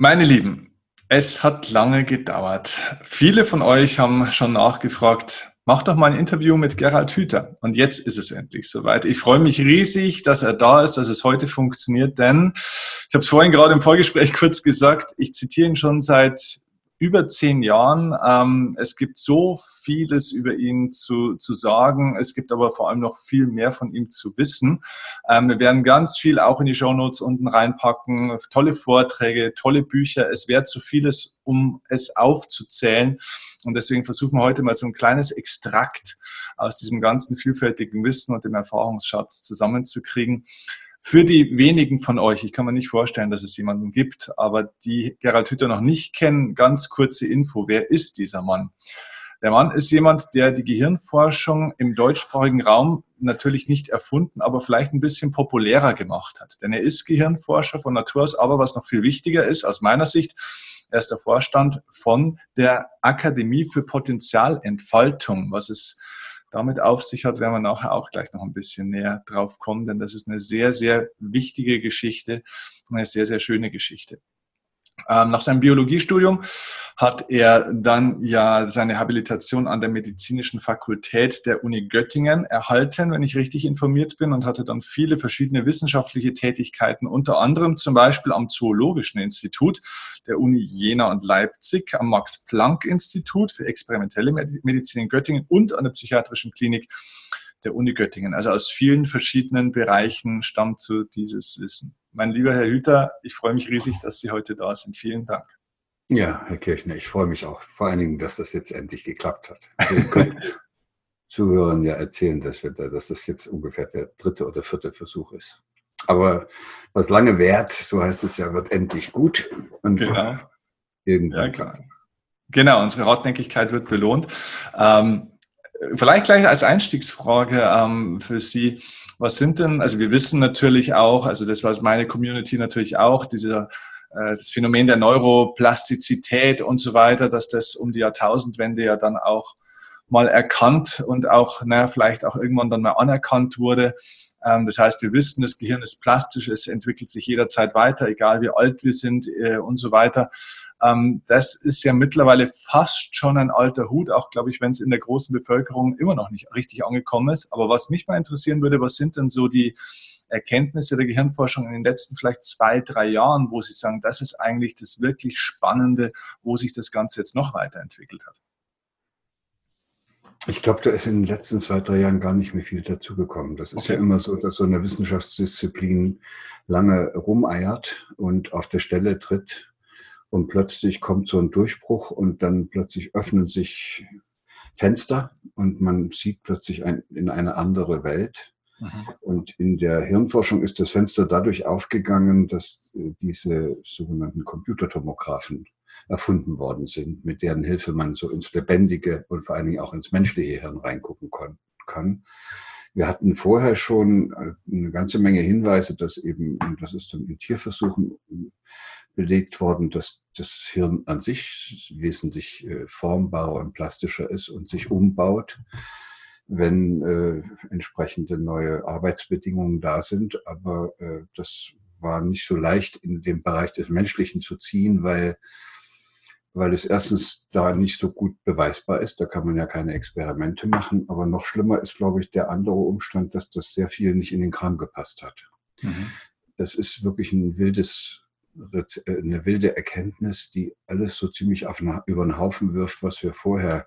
Meine Lieben, es hat lange gedauert. Viele von euch haben schon nachgefragt, mach doch mal ein Interview mit Gerald Hüther. Und jetzt ist es endlich soweit. Ich freue mich riesig, dass er da ist, dass es heute funktioniert, denn ich habe es vorhin gerade im Vorgespräch kurz gesagt, ich zitiere ihn schon seit über zehn Jahren. Ähm, es gibt so vieles über ihn zu, zu sagen. Es gibt aber vor allem noch viel mehr von ihm zu wissen. Ähm, wir werden ganz viel auch in die Show Notes unten reinpacken. Tolle Vorträge, tolle Bücher. Es wäre zu vieles, um es aufzuzählen. Und deswegen versuchen wir heute mal so ein kleines Extrakt aus diesem ganzen vielfältigen Wissen und dem Erfahrungsschatz zusammenzukriegen. Für die wenigen von euch, ich kann mir nicht vorstellen, dass es jemanden gibt, aber die Gerald Hütter noch nicht kennen, ganz kurze Info. Wer ist dieser Mann? Der Mann ist jemand, der die Gehirnforschung im deutschsprachigen Raum natürlich nicht erfunden, aber vielleicht ein bisschen populärer gemacht hat. Denn er ist Gehirnforscher von Natur aus, aber was noch viel wichtiger ist, aus meiner Sicht, er ist der Vorstand von der Akademie für Potenzialentfaltung, was es damit auf sich hat, werden wir nachher auch gleich noch ein bisschen näher drauf kommen, denn das ist eine sehr, sehr wichtige Geschichte, eine sehr, sehr schöne Geschichte. Ähm, nach seinem Biologiestudium hat er dann ja seine Habilitation an der Medizinischen Fakultät der Uni Göttingen erhalten, wenn ich richtig informiert bin, und hatte dann viele verschiedene wissenschaftliche Tätigkeiten, unter anderem zum Beispiel am Zoologischen Institut der Uni Jena und Leipzig, am Max-Planck-Institut für experimentelle Medizin in Göttingen und an der Psychiatrischen Klinik der Uni Göttingen. Also aus vielen verschiedenen Bereichen stammt so dieses Wissen. Mein lieber Herr Hüter, ich freue mich riesig, dass Sie heute da sind. Vielen Dank. Ja, Herr Kirchner, ich freue mich auch. Vor allen Dingen, dass das jetzt endlich geklappt hat. Wir können Zuhörern ja erzählen, dass, wir da, dass das jetzt ungefähr der dritte oder vierte Versuch ist. Aber was lange währt, so heißt es ja, wird endlich gut. Und genau. Irgendwann. Ja, klar. Genau, unsere Hartnäckigkeit wird belohnt. Ähm, vielleicht gleich als Einstiegsfrage ähm, für Sie. Was sind denn, also wir wissen natürlich auch, also das weiß meine Community natürlich auch, dieser äh, das Phänomen der Neuroplastizität und so weiter, dass das um die Jahrtausendwende ja dann auch mal erkannt und auch, naja, vielleicht auch irgendwann dann mal anerkannt wurde. Ähm, das heißt, wir wissen, das Gehirn ist plastisch, es entwickelt sich jederzeit weiter, egal wie alt wir sind äh, und so weiter. Ähm, das ist ja mittlerweile fast schon ein alter Hut, auch glaube ich, wenn es in der großen Bevölkerung immer noch nicht richtig angekommen ist. Aber was mich mal interessieren würde, was sind denn so die Erkenntnisse der Gehirnforschung in den letzten vielleicht zwei, drei Jahren, wo Sie sagen, das ist eigentlich das wirklich Spannende, wo sich das Ganze jetzt noch weiterentwickelt hat? Ich glaube, da ist in den letzten zwei, drei Jahren gar nicht mehr viel dazugekommen. Das ist okay. ja immer so, dass so eine Wissenschaftsdisziplin lange rumeiert und auf der Stelle tritt und plötzlich kommt so ein Durchbruch und dann plötzlich öffnen sich Fenster und man sieht plötzlich ein, in eine andere Welt. Mhm. Und in der Hirnforschung ist das Fenster dadurch aufgegangen, dass äh, diese sogenannten Computertomographen erfunden worden sind, mit deren Hilfe man so ins lebendige und vor allen Dingen auch ins menschliche Hirn reingucken kann. Wir hatten vorher schon äh, eine ganze Menge Hinweise, dass eben, und das ist dann in Tierversuchen belegt worden, dass das Hirn an sich wesentlich äh, formbarer und plastischer ist und sich umbaut, wenn äh, entsprechende neue Arbeitsbedingungen da sind. Aber äh, das war nicht so leicht in den Bereich des Menschlichen zu ziehen, weil weil es erstens da nicht so gut beweisbar ist. Da kann man ja keine Experimente machen. Aber noch schlimmer ist, glaube ich, der andere Umstand, dass das sehr viel nicht in den Kram gepasst hat. Mhm. Das ist wirklich ein wildes, äh, eine wilde Erkenntnis, die alles so ziemlich auf, über den Haufen wirft, was wir vorher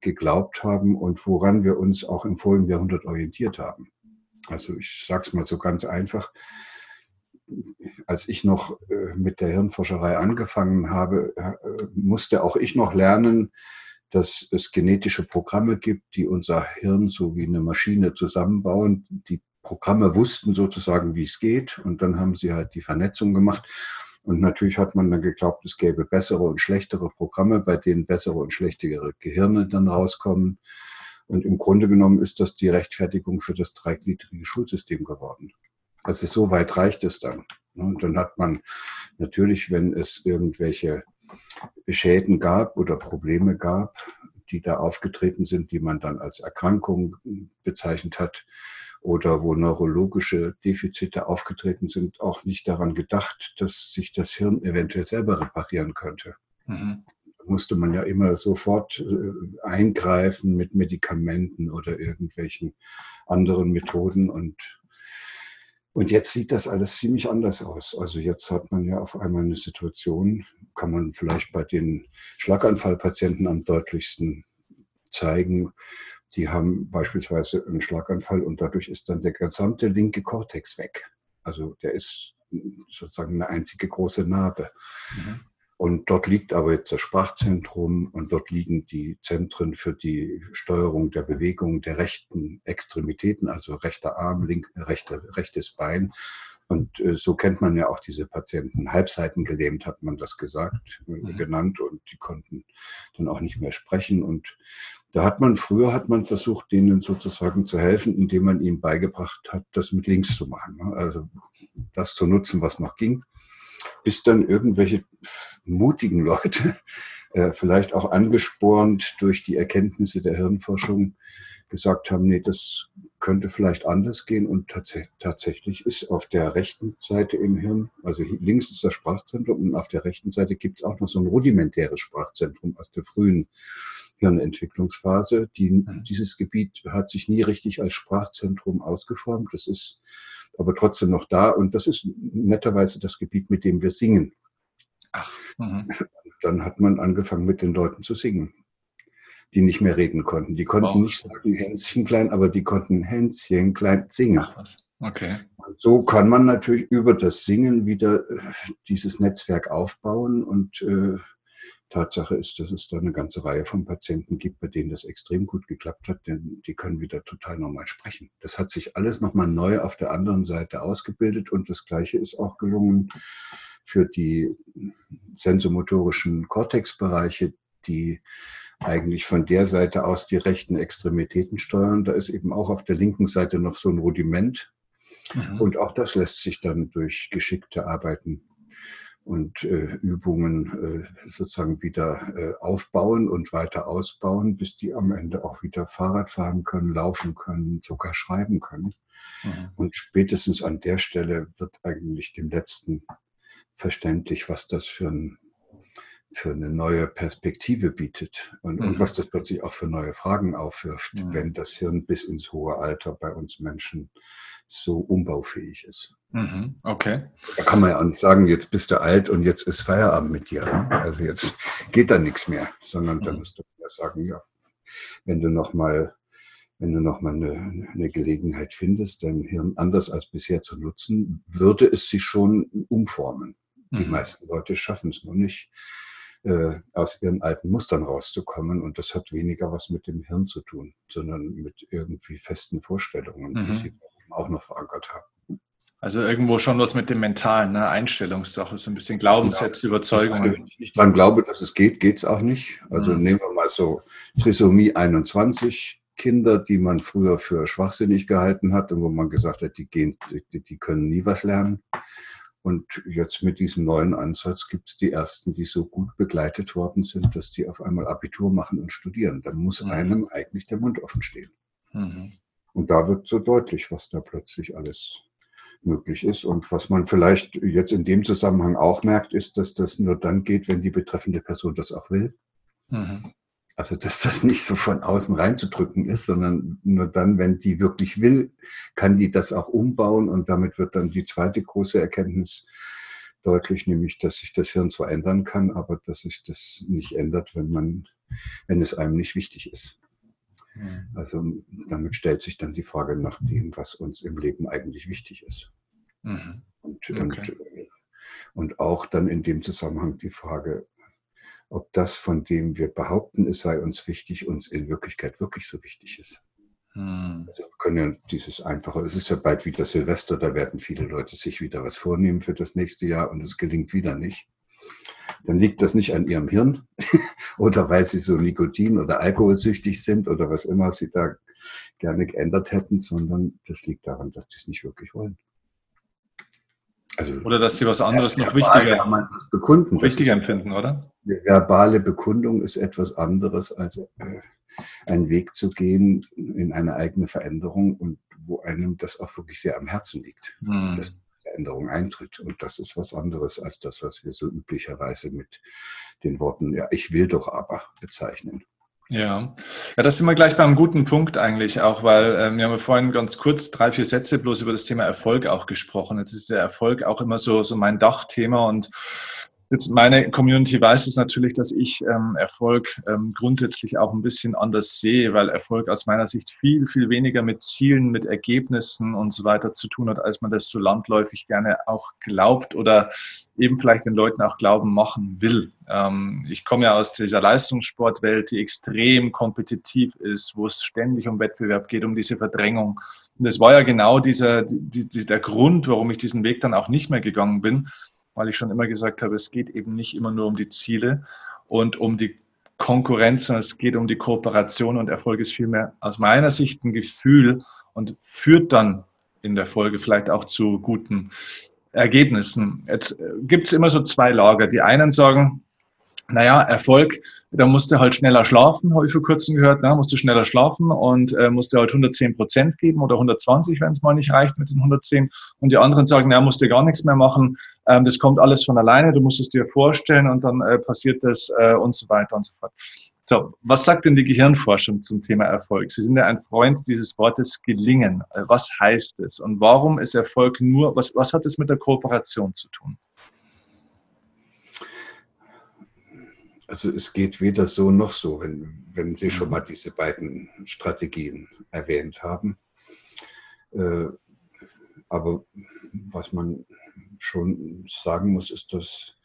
geglaubt haben und woran wir uns auch im vorigen Jahrhundert orientiert haben. Also ich sage es mal so ganz einfach als ich noch äh, mit der Hirnforscherei angefangen habe, äh, musste auch ich noch lernen, dass es genetische Programme gibt, die unser Hirn so wie eine Maschine zusammenbauen. Die Programme wussten sozusagen, wie es geht, und dann haben sie halt die Vernetzung gemacht. Und natürlich hat man dann geglaubt, es gäbe bessere und schlechtere Programme, bei denen bessere und schlechtere Gehirne dann rauskommen. Und im Grunde genommen ist das die Rechtfertigung für das dreigliedrige Schulsystem geworden. Also so weit reicht es dann. Und dann hat man natürlich, wenn es irgendwelche Schäden gab oder Probleme gab, die da aufgetreten sind, die man dann als Erkrankung bezeichnet hat oder wo neurologische Defizite aufgetreten sind, auch nicht daran gedacht, dass sich das Hirn eventuell selber reparieren könnte. Mhm. Da musste man ja immer sofort äh, eingreifen mit Medikamenten oder irgendwelchen anderen Methoden und und jetzt sieht das alles ziemlich anders aus. Also jetzt hat man ja auf einmal eine Situation, kann man vielleicht bei den Schlaganfallpatienten am deutlichsten zeigen, die haben beispielsweise einen Schlaganfall und dadurch ist dann der gesamte linke Kortex weg. Also der ist sozusagen eine einzige große Narbe. Mhm. Und dort liegt aber jetzt das Sprachzentrum und dort liegen die Zentren für die Steuerung der Bewegung der rechten Extremitäten, also rechter Arm, link, rechte, rechtes Bein. Und äh, so kennt man ja auch diese Patienten. Halbseiten gelähmt hat man das gesagt, äh, mhm. genannt und die konnten dann auch nicht mehr sprechen. Und da hat man, früher hat man versucht, denen sozusagen zu helfen, indem man ihnen beigebracht hat, das mit links zu machen. Ne? Also das zu nutzen, was noch ging, bis dann irgendwelche mutigen Leute, äh, vielleicht auch angespornt durch die Erkenntnisse der Hirnforschung, gesagt haben, nee, das könnte vielleicht anders gehen. Und tats tatsächlich ist auf der rechten Seite im Hirn, also links ist das Sprachzentrum und auf der rechten Seite gibt es auch noch so ein rudimentäres Sprachzentrum aus der frühen Hirnentwicklungsphase. Die, mhm. dieses Gebiet hat sich nie richtig als Sprachzentrum ausgeformt. Das ist aber trotzdem noch da und das ist netterweise das Gebiet, mit dem wir singen. Ach, mhm. Dann hat man angefangen, mit den Leuten zu singen, die nicht mehr reden konnten. Die konnten wow. nicht sagen Hänschen klein, aber die konnten Hänschen klein singen. Ach. Okay. Und so kann man natürlich über das Singen wieder äh, dieses Netzwerk aufbauen und äh, Tatsache ist, dass es da eine ganze Reihe von Patienten gibt, bei denen das extrem gut geklappt hat, denn die können wieder total normal sprechen. Das hat sich alles nochmal neu auf der anderen Seite ausgebildet und das Gleiche ist auch gelungen für die sensomotorischen Cortex-Bereiche, die eigentlich von der Seite aus die rechten Extremitäten steuern. Da ist eben auch auf der linken Seite noch so ein Rudiment. Mhm. Und auch das lässt sich dann durch geschickte Arbeiten und äh, Übungen äh, sozusagen wieder äh, aufbauen und weiter ausbauen, bis die am Ende auch wieder Fahrrad fahren können, laufen können, sogar schreiben können. Mhm. Und spätestens an der Stelle wird eigentlich dem Letzten verständlich, was das für, ein, für eine neue Perspektive bietet und, mhm. und, was das plötzlich auch für neue Fragen aufwirft, mhm. wenn das Hirn bis ins hohe Alter bei uns Menschen so umbaufähig ist. Mhm. Okay. Da kann man ja auch nicht sagen, jetzt bist du alt und jetzt ist Feierabend mit dir. Ne? Also jetzt geht da nichts mehr, sondern da mhm. musst du ja sagen, ja, wenn du noch mal wenn du nochmal eine, eine Gelegenheit findest, dein Hirn anders als bisher zu nutzen, würde es sich schon umformen. Die mhm. meisten Leute schaffen es nur nicht, äh, aus ihren alten Mustern rauszukommen. Und das hat weniger was mit dem Hirn zu tun, sondern mit irgendwie festen Vorstellungen, mhm. die sie auch noch verankert haben. Also irgendwo schon was mit dem mentalen, ne? Einstellungssache, so ein bisschen Glaubenssätze, ja. Überzeugungen. Wenn ich nicht dran glaube, dass es geht, geht es auch nicht. Also mhm. nehmen wir mal so Trisomie 21. Kinder, die man früher für schwachsinnig gehalten hat und wo man gesagt hat, die, gehen, die, die können nie was lernen. Und jetzt mit diesem neuen Ansatz gibt es die ersten, die so gut begleitet worden sind, dass die auf einmal Abitur machen und studieren. Da muss mhm. einem eigentlich der Mund offen stehen. Mhm. Und da wird so deutlich, was da plötzlich alles möglich ist. Und was man vielleicht jetzt in dem Zusammenhang auch merkt, ist, dass das nur dann geht, wenn die betreffende Person das auch will. Mhm. Also, dass das nicht so von außen reinzudrücken ist, sondern nur dann, wenn die wirklich will, kann die das auch umbauen und damit wird dann die zweite große Erkenntnis deutlich, nämlich, dass sich das Hirn zwar ändern kann, aber dass sich das nicht ändert, wenn man, wenn es einem nicht wichtig ist. Mhm. Also damit stellt sich dann die Frage nach dem, was uns im Leben eigentlich wichtig ist. Mhm. Und, okay. und, und auch dann in dem Zusammenhang die Frage, ob das, von dem wir behaupten, es sei uns wichtig, uns in Wirklichkeit wirklich so wichtig ist. Hm. Also wir können ja dieses einfache, es ist ja bald wieder Silvester, da werden viele Leute sich wieder was vornehmen für das nächste Jahr und es gelingt wieder nicht. Dann liegt das nicht an ihrem Hirn oder weil sie so Nikotin- oder Alkoholsüchtig sind oder was immer sie da gerne geändert hätten, sondern das liegt daran, dass sie es nicht wirklich wollen. Also, oder dass sie was anderes noch wichtiger, kann man das bekunden. wichtiger empfinden, oder? Die verbale Bekundung ist etwas anderes als äh, einen Weg zu gehen in eine eigene Veränderung und wo einem das auch wirklich sehr am Herzen liegt, mhm. dass Änderung eintritt. Und das ist was anderes als das, was wir so üblicherweise mit den Worten, ja, ich will doch aber bezeichnen. Ja. ja, das sind wir gleich beim guten Punkt eigentlich auch, weil äh, wir haben ja vorhin ganz kurz drei, vier Sätze bloß über das Thema Erfolg auch gesprochen. Jetzt ist der Erfolg auch immer so, so mein Dachthema und Jetzt meine Community weiß es natürlich, dass ich ähm, Erfolg ähm, grundsätzlich auch ein bisschen anders sehe, weil Erfolg aus meiner Sicht viel, viel weniger mit Zielen, mit Ergebnissen und so weiter zu tun hat, als man das so landläufig gerne auch glaubt oder eben vielleicht den Leuten auch glauben machen will. Ähm, ich komme ja aus dieser Leistungssportwelt, die extrem kompetitiv ist, wo es ständig um Wettbewerb geht, um diese Verdrängung. Und das war ja genau dieser, die, die, der Grund, warum ich diesen Weg dann auch nicht mehr gegangen bin weil ich schon immer gesagt habe, es geht eben nicht immer nur um die Ziele und um die Konkurrenz, sondern es geht um die Kooperation und Erfolg ist vielmehr aus meiner Sicht ein Gefühl und führt dann in der Folge vielleicht auch zu guten Ergebnissen. Jetzt äh, gibt es immer so zwei Lager. Die einen sagen, naja, Erfolg, da musst du halt schneller schlafen, habe ich vor kurzem gehört, ne? musst du schneller schlafen und äh, musst du halt 110 Prozent geben oder 120, wenn es mal nicht reicht mit den 110. Und die anderen sagen, naja, musst du gar nichts mehr machen, ähm, das kommt alles von alleine, du musst es dir vorstellen und dann äh, passiert das äh, und so weiter und so fort. So, was sagt denn die Gehirnforschung zum Thema Erfolg? Sie sind ja ein Freund dieses Wortes gelingen. Äh, was heißt es? Und warum ist Erfolg nur, was, was hat es mit der Kooperation zu tun? Also es geht weder so noch so, wenn, wenn Sie schon mhm. mal diese beiden Strategien erwähnt haben. Äh, aber was man schon sagen muss, ist, dass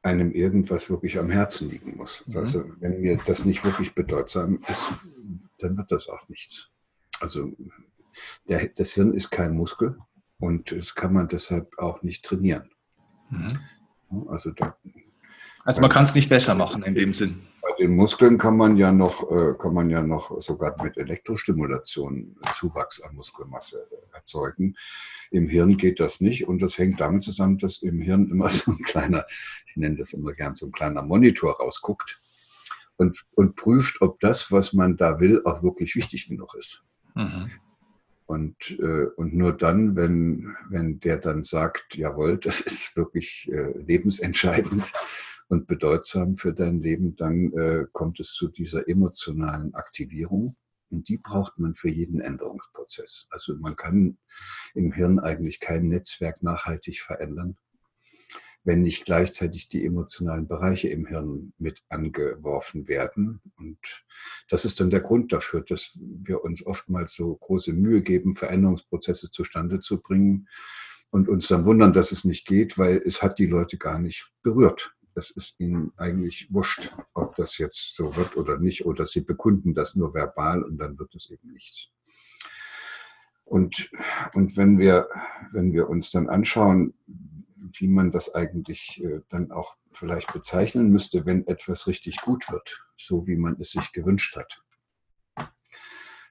einem irgendwas wirklich am Herzen liegen muss. Mhm. Also wenn mir das nicht wirklich bedeutsam ist, dann wird das auch nichts. Also der, das Hirn ist kein Muskel und das kann man deshalb auch nicht trainieren. Mhm. Also da also man kann es nicht besser machen in dem Sinn. Bei den Muskeln kann man ja noch, äh, kann man ja noch sogar mit Elektrostimulation Zuwachs an Muskelmasse erzeugen. Im Hirn geht das nicht und das hängt damit zusammen, dass im Hirn immer so ein kleiner, ich nenne das immer gern so ein kleiner Monitor rausguckt und, und prüft, ob das, was man da will, auch wirklich wichtig genug ist. Mhm. Und, äh, und nur dann, wenn, wenn der dann sagt, jawohl, das ist wirklich äh, lebensentscheidend, und bedeutsam für dein Leben, dann äh, kommt es zu dieser emotionalen Aktivierung. Und die braucht man für jeden Änderungsprozess. Also man kann im Hirn eigentlich kein Netzwerk nachhaltig verändern, wenn nicht gleichzeitig die emotionalen Bereiche im Hirn mit angeworfen werden. Und das ist dann der Grund dafür, dass wir uns oftmals so große Mühe geben, Veränderungsprozesse zustande zu bringen und uns dann wundern, dass es nicht geht, weil es hat die Leute gar nicht berührt es ist ihnen eigentlich wurscht, ob das jetzt so wird oder nicht, oder sie bekunden das nur verbal und dann wird es eben nichts. Und, und wenn, wir, wenn wir uns dann anschauen, wie man das eigentlich äh, dann auch vielleicht bezeichnen müsste, wenn etwas richtig gut wird, so wie man es sich gewünscht hat,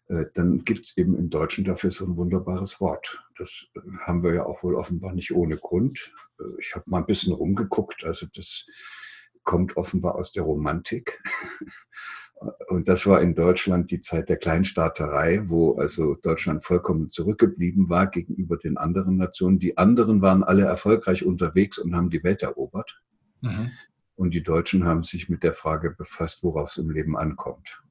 dann gibt es eben im Deutschen dafür so ein wunderbares Wort. Das äh, haben wir ja auch wohl offenbar nicht ohne Grund. Äh, ich habe mal ein bisschen rumgeguckt, also das kommt offenbar aus der Romantik. Und das war in Deutschland die Zeit der Kleinstaaterei, wo also Deutschland vollkommen zurückgeblieben war gegenüber den anderen Nationen. Die anderen waren alle erfolgreich unterwegs und haben die Welt erobert. Mhm. Und die Deutschen haben sich mit der Frage befasst, worauf es im Leben ankommt.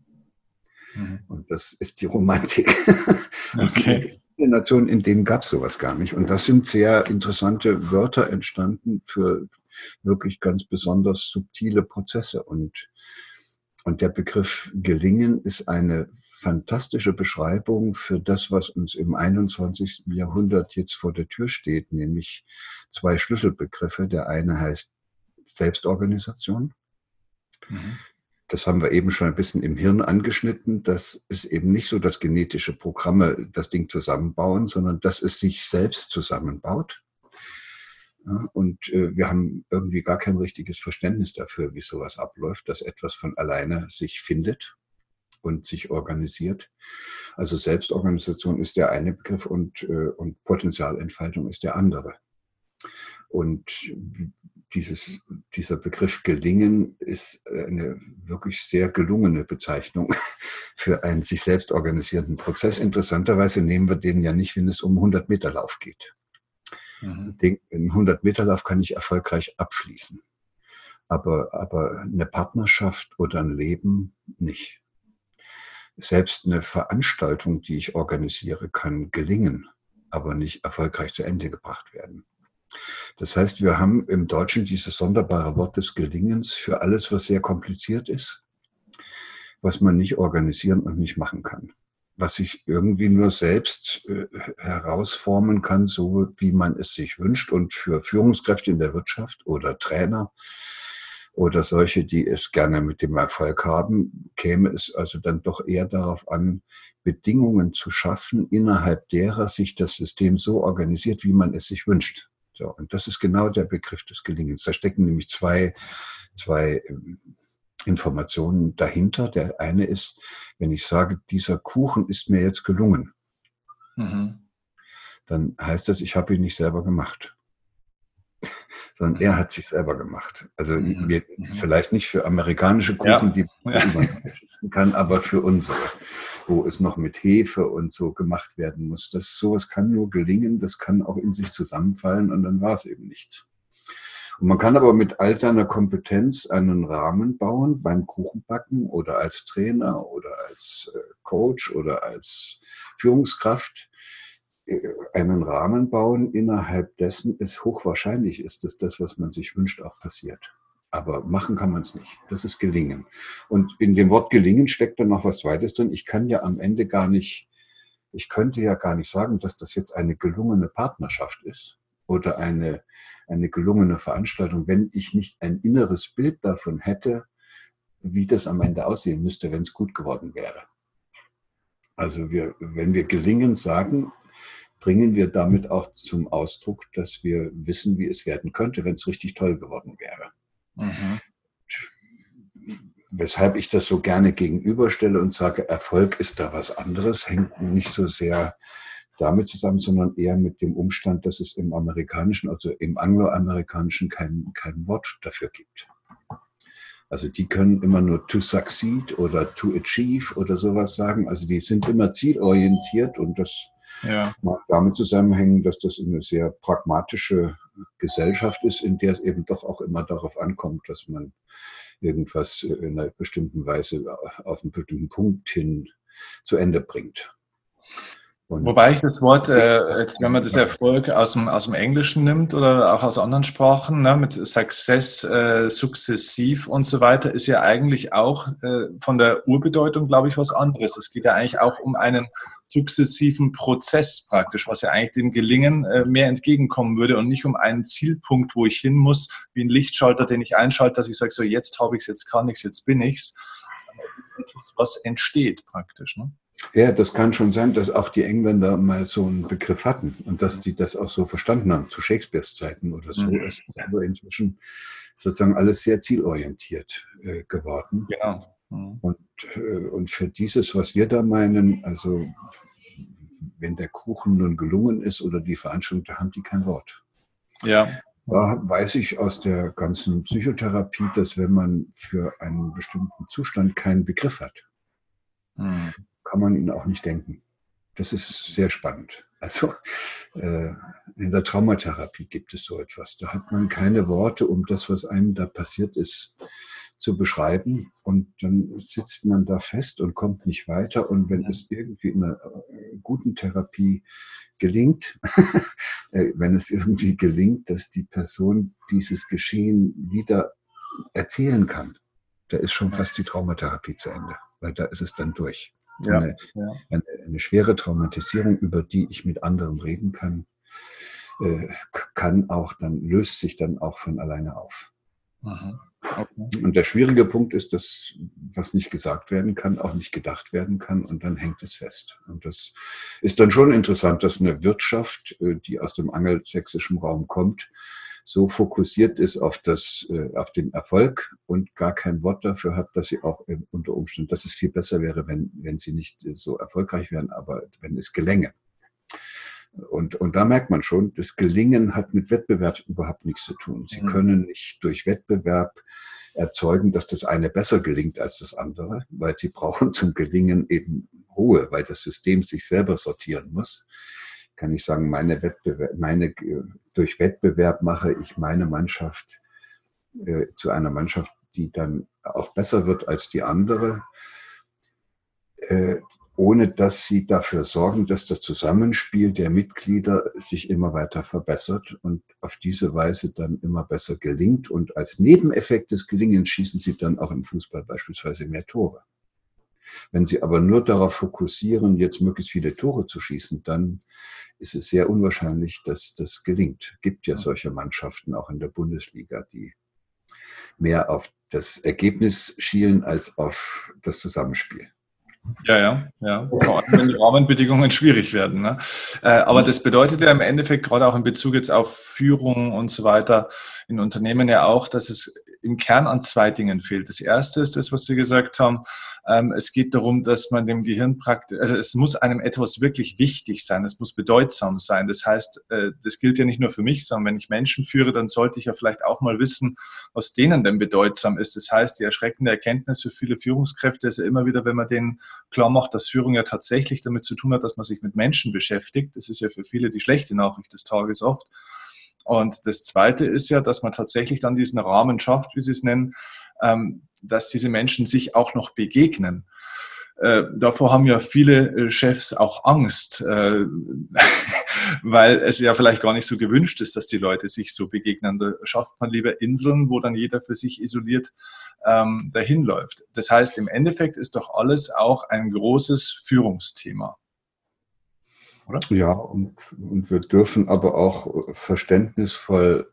Mhm. Und das ist die Romantik. Okay. Die Nationen, in denen gab es sowas gar nicht. Und das sind sehr interessante Wörter entstanden für wirklich ganz besonders subtile Prozesse. Und, und der Begriff gelingen ist eine fantastische Beschreibung für das, was uns im 21. Jahrhundert jetzt vor der Tür steht, nämlich zwei Schlüsselbegriffe. Der eine heißt Selbstorganisation. Mhm das haben wir eben schon ein bisschen im Hirn angeschnitten, das ist eben nicht so, dass genetische Programme das Ding zusammenbauen, sondern dass es sich selbst zusammenbaut. Ja, und äh, wir haben irgendwie gar kein richtiges Verständnis dafür, wie sowas abläuft, dass etwas von alleine sich findet und sich organisiert. Also Selbstorganisation ist der eine Begriff und, äh, und Potenzialentfaltung ist der andere. Und dieses, dieser Begriff gelingen ist eine wirklich sehr gelungene Bezeichnung für einen sich selbst organisierenden Prozess. Interessanterweise nehmen wir den ja nicht, wenn es um 100 Meter Lauf geht. Mhm. Den 100 Meter Lauf kann ich erfolgreich abschließen. Aber, aber eine Partnerschaft oder ein Leben nicht. Selbst eine Veranstaltung, die ich organisiere, kann gelingen, aber nicht erfolgreich zu Ende gebracht werden. Das heißt, wir haben im Deutschen dieses sonderbare Wort des Gelingens für alles, was sehr kompliziert ist, was man nicht organisieren und nicht machen kann. Was sich irgendwie nur selbst äh, herausformen kann, so wie man es sich wünscht. Und für Führungskräfte in der Wirtschaft oder Trainer oder solche, die es gerne mit dem Erfolg haben, käme es also dann doch eher darauf an, Bedingungen zu schaffen, innerhalb derer sich das System so organisiert, wie man es sich wünscht. So, und das ist genau der Begriff des Gelingens. Da stecken nämlich zwei, zwei ähm, Informationen dahinter. Der eine ist, wenn ich sage, dieser Kuchen ist mir jetzt gelungen, mhm. dann heißt das, ich habe ihn nicht selber gemacht. Sondern er hat sich selber gemacht. Also mhm. wir, mhm. vielleicht nicht für amerikanische Kuchen, ja. die man ja. kann, aber für unsere wo es noch mit Hefe und so gemacht werden muss. Das sowas kann nur gelingen, das kann auch in sich zusammenfallen und dann war es eben nichts. Und man kann aber mit all seiner Kompetenz einen Rahmen bauen beim Kuchenbacken oder als Trainer oder als äh, Coach oder als Führungskraft äh, einen Rahmen bauen, innerhalb dessen es hochwahrscheinlich ist, dass das, was man sich wünscht, auch passiert. Aber machen kann man es nicht. Das ist gelingen. Und in dem Wort gelingen steckt dann noch was Zweites drin. Ich kann ja am Ende gar nicht, ich könnte ja gar nicht sagen, dass das jetzt eine gelungene Partnerschaft ist oder eine, eine gelungene Veranstaltung, wenn ich nicht ein inneres Bild davon hätte, wie das am Ende aussehen müsste, wenn es gut geworden wäre. Also wir, wenn wir gelingen sagen, bringen wir damit auch zum Ausdruck, dass wir wissen, wie es werden könnte, wenn es richtig toll geworden wäre. Mhm. Weshalb ich das so gerne gegenüberstelle und sage, Erfolg ist da was anderes, hängt nicht so sehr damit zusammen, sondern eher mit dem Umstand, dass es im amerikanischen, also im angloamerikanischen kein, kein Wort dafür gibt. Also die können immer nur to succeed oder to achieve oder sowas sagen. Also die sind immer zielorientiert und das ja. mag damit zusammenhängen, dass das eine sehr pragmatische Gesellschaft ist, in der es eben doch auch immer darauf ankommt, dass man irgendwas in einer bestimmten Weise auf einen bestimmten Punkt hin zu Ende bringt. Und Wobei ich das Wort, äh, jetzt, wenn man das Erfolg aus dem, aus dem Englischen nimmt oder auch aus anderen Sprachen, ne, mit Success, äh, sukzessiv und so weiter, ist ja eigentlich auch äh, von der Urbedeutung, glaube ich, was anderes. Es geht ja eigentlich auch um einen sukzessiven Prozess praktisch, was ja eigentlich dem Gelingen äh, mehr entgegenkommen würde und nicht um einen Zielpunkt, wo ich hin muss, wie ein Lichtschalter, den ich einschalte, dass ich sage, so jetzt habe ich es, jetzt kann ich es, jetzt bin ich es. Was entsteht praktisch. Ne? Ja, das kann schon sein, dass auch die Engländer mal so einen Begriff hatten und dass die das auch so verstanden haben, zu Shakespeares Zeiten oder so. Mhm. Es ist aber inzwischen sozusagen alles sehr zielorientiert äh, geworden. Genau. Mhm. Und, äh, und für dieses, was wir da meinen, also wenn der Kuchen nun gelungen ist oder die Veranstaltung, da haben die kein Wort. Ja. Da weiß ich aus der ganzen Psychotherapie, dass wenn man für einen bestimmten Zustand keinen Begriff hat, mhm kann man ihn auch nicht denken. Das ist sehr spannend. Also äh, in der Traumatherapie gibt es so etwas. Da hat man keine Worte, um das, was einem da passiert ist, zu beschreiben. Und dann sitzt man da fest und kommt nicht weiter. Und wenn es irgendwie in einer äh, guten Therapie gelingt, äh, wenn es irgendwie gelingt, dass die Person dieses Geschehen wieder erzählen kann, da ist schon fast die Traumatherapie zu Ende, weil da ist es dann durch. Ja, eine, ja. Eine, eine, schwere Traumatisierung, über die ich mit anderen reden kann, äh, kann auch dann, löst sich dann auch von alleine auf. Und der schwierige Punkt ist, dass was nicht gesagt werden kann, auch nicht gedacht werden kann und dann hängt es fest. Und das ist dann schon interessant, dass eine Wirtschaft, äh, die aus dem angelsächsischen Raum kommt, so fokussiert ist auf, das, äh, auf den Erfolg und gar kein Wort dafür hat, dass sie auch unter Umständen, dass es viel besser wäre, wenn, wenn sie nicht so erfolgreich wären, aber wenn es gelänge. Und, und da merkt man schon, das Gelingen hat mit Wettbewerb überhaupt nichts zu tun. Sie mhm. können nicht durch Wettbewerb erzeugen, dass das eine besser gelingt als das andere, weil sie brauchen zum Gelingen eben Ruhe, weil das System sich selber sortieren muss. Kann ich sagen, meine Wettbewerb, meine, durch Wettbewerb mache ich meine Mannschaft äh, zu einer Mannschaft, die dann auch besser wird als die andere. Äh, ohne dass sie dafür sorgen, dass das Zusammenspiel der Mitglieder sich immer weiter verbessert und auf diese Weise dann immer besser gelingt. Und als Nebeneffekt des Gelingens schießen sie dann auch im Fußball beispielsweise mehr Tore. Wenn sie aber nur darauf fokussieren, jetzt möglichst viele Tore zu schießen, dann ist es sehr unwahrscheinlich, dass das gelingt. Es gibt ja solche Mannschaften auch in der Bundesliga, die mehr auf das Ergebnis schielen als auf das Zusammenspiel. Ja, ja, ja. Vor allem, wenn die Rahmenbedingungen schwierig werden. Ne? Äh, aber das bedeutet ja im Endeffekt gerade auch in Bezug jetzt auf Führung und so weiter in Unternehmen ja auch, dass es im Kern an zwei Dingen fehlt. Das erste ist das, was Sie gesagt haben. Ähm, es geht darum, dass man dem Gehirn praktisch, also es muss einem etwas wirklich wichtig sein. Es muss bedeutsam sein. Das heißt, äh, das gilt ja nicht nur für mich, sondern wenn ich Menschen führe, dann sollte ich ja vielleicht auch mal wissen, was denen denn bedeutsam ist. Das heißt, die erschreckende Erkenntnis für viele Führungskräfte ist ja immer wieder, wenn man denen klar macht, dass Führung ja tatsächlich damit zu tun hat, dass man sich mit Menschen beschäftigt. Das ist ja für viele die schlechte Nachricht des Tages oft und das Zweite ist ja, dass man tatsächlich dann diesen Rahmen schafft, wie Sie es nennen, ähm, dass diese Menschen sich auch noch begegnen. Äh, davor haben ja viele äh, Chefs auch Angst, äh, weil es ja vielleicht gar nicht so gewünscht ist, dass die Leute sich so begegnen. Da schafft man lieber Inseln, wo dann jeder für sich isoliert ähm, dahin läuft. Das heißt, im Endeffekt ist doch alles auch ein großes Führungsthema oder? Ja, und, und wir dürfen aber auch verständnisvoll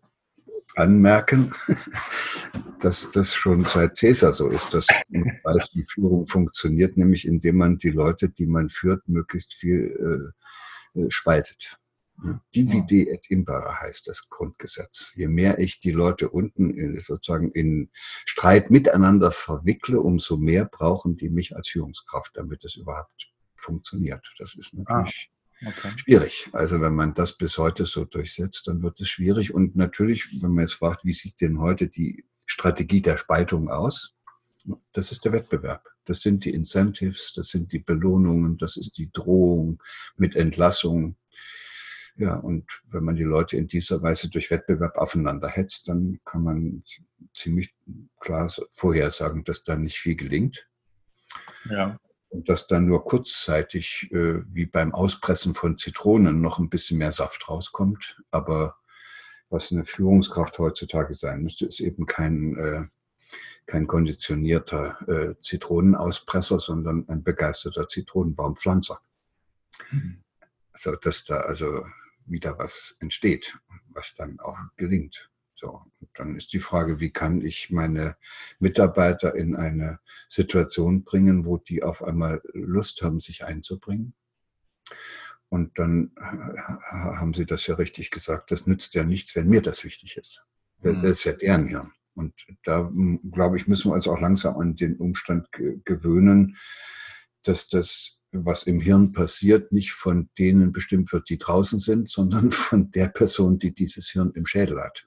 anmerken, dass das schon seit Cäsar so ist, dass man weiß, wie Führung funktioniert, nämlich indem man die Leute, die man führt, möglichst viel äh, äh spaltet. Divide et impera heißt das Grundgesetz. Je mehr ich die Leute unten sozusagen in Streit miteinander verwickle, umso mehr brauchen die mich als Führungskraft, damit es überhaupt funktioniert. Das ist ah. natürlich Okay. Schwierig. Also wenn man das bis heute so durchsetzt, dann wird es schwierig. Und natürlich, wenn man jetzt fragt, wie sieht denn heute die Strategie der Spaltung aus? Das ist der Wettbewerb. Das sind die Incentives, das sind die Belohnungen, das ist die Drohung mit Entlassung. Ja, und wenn man die Leute in dieser Weise durch Wettbewerb aufeinander hetzt, dann kann man ziemlich klar vorhersagen, dass da nicht viel gelingt. Ja und dass dann nur kurzzeitig, äh, wie beim Auspressen von Zitronen, noch ein bisschen mehr Saft rauskommt. Aber was eine Führungskraft heutzutage sein müsste, ist eben kein, äh, kein konditionierter äh, Zitronenauspresser, sondern ein begeisterter Zitronenbaumpflanzer. Mhm. Also, dass da also wieder was entsteht, was dann auch gelingt. So, und dann ist die Frage, wie kann ich meine Mitarbeiter in eine Situation bringen, wo die auf einmal Lust haben, sich einzubringen? Und dann haben Sie das ja richtig gesagt, das nützt ja nichts, wenn mir das wichtig ist. Das mhm. ist ja deren Hirn. Und da, glaube ich, müssen wir uns auch langsam an den Umstand gewöhnen, dass das was im Hirn passiert, nicht von denen bestimmt wird, die draußen sind, sondern von der Person, die dieses Hirn im Schädel hat.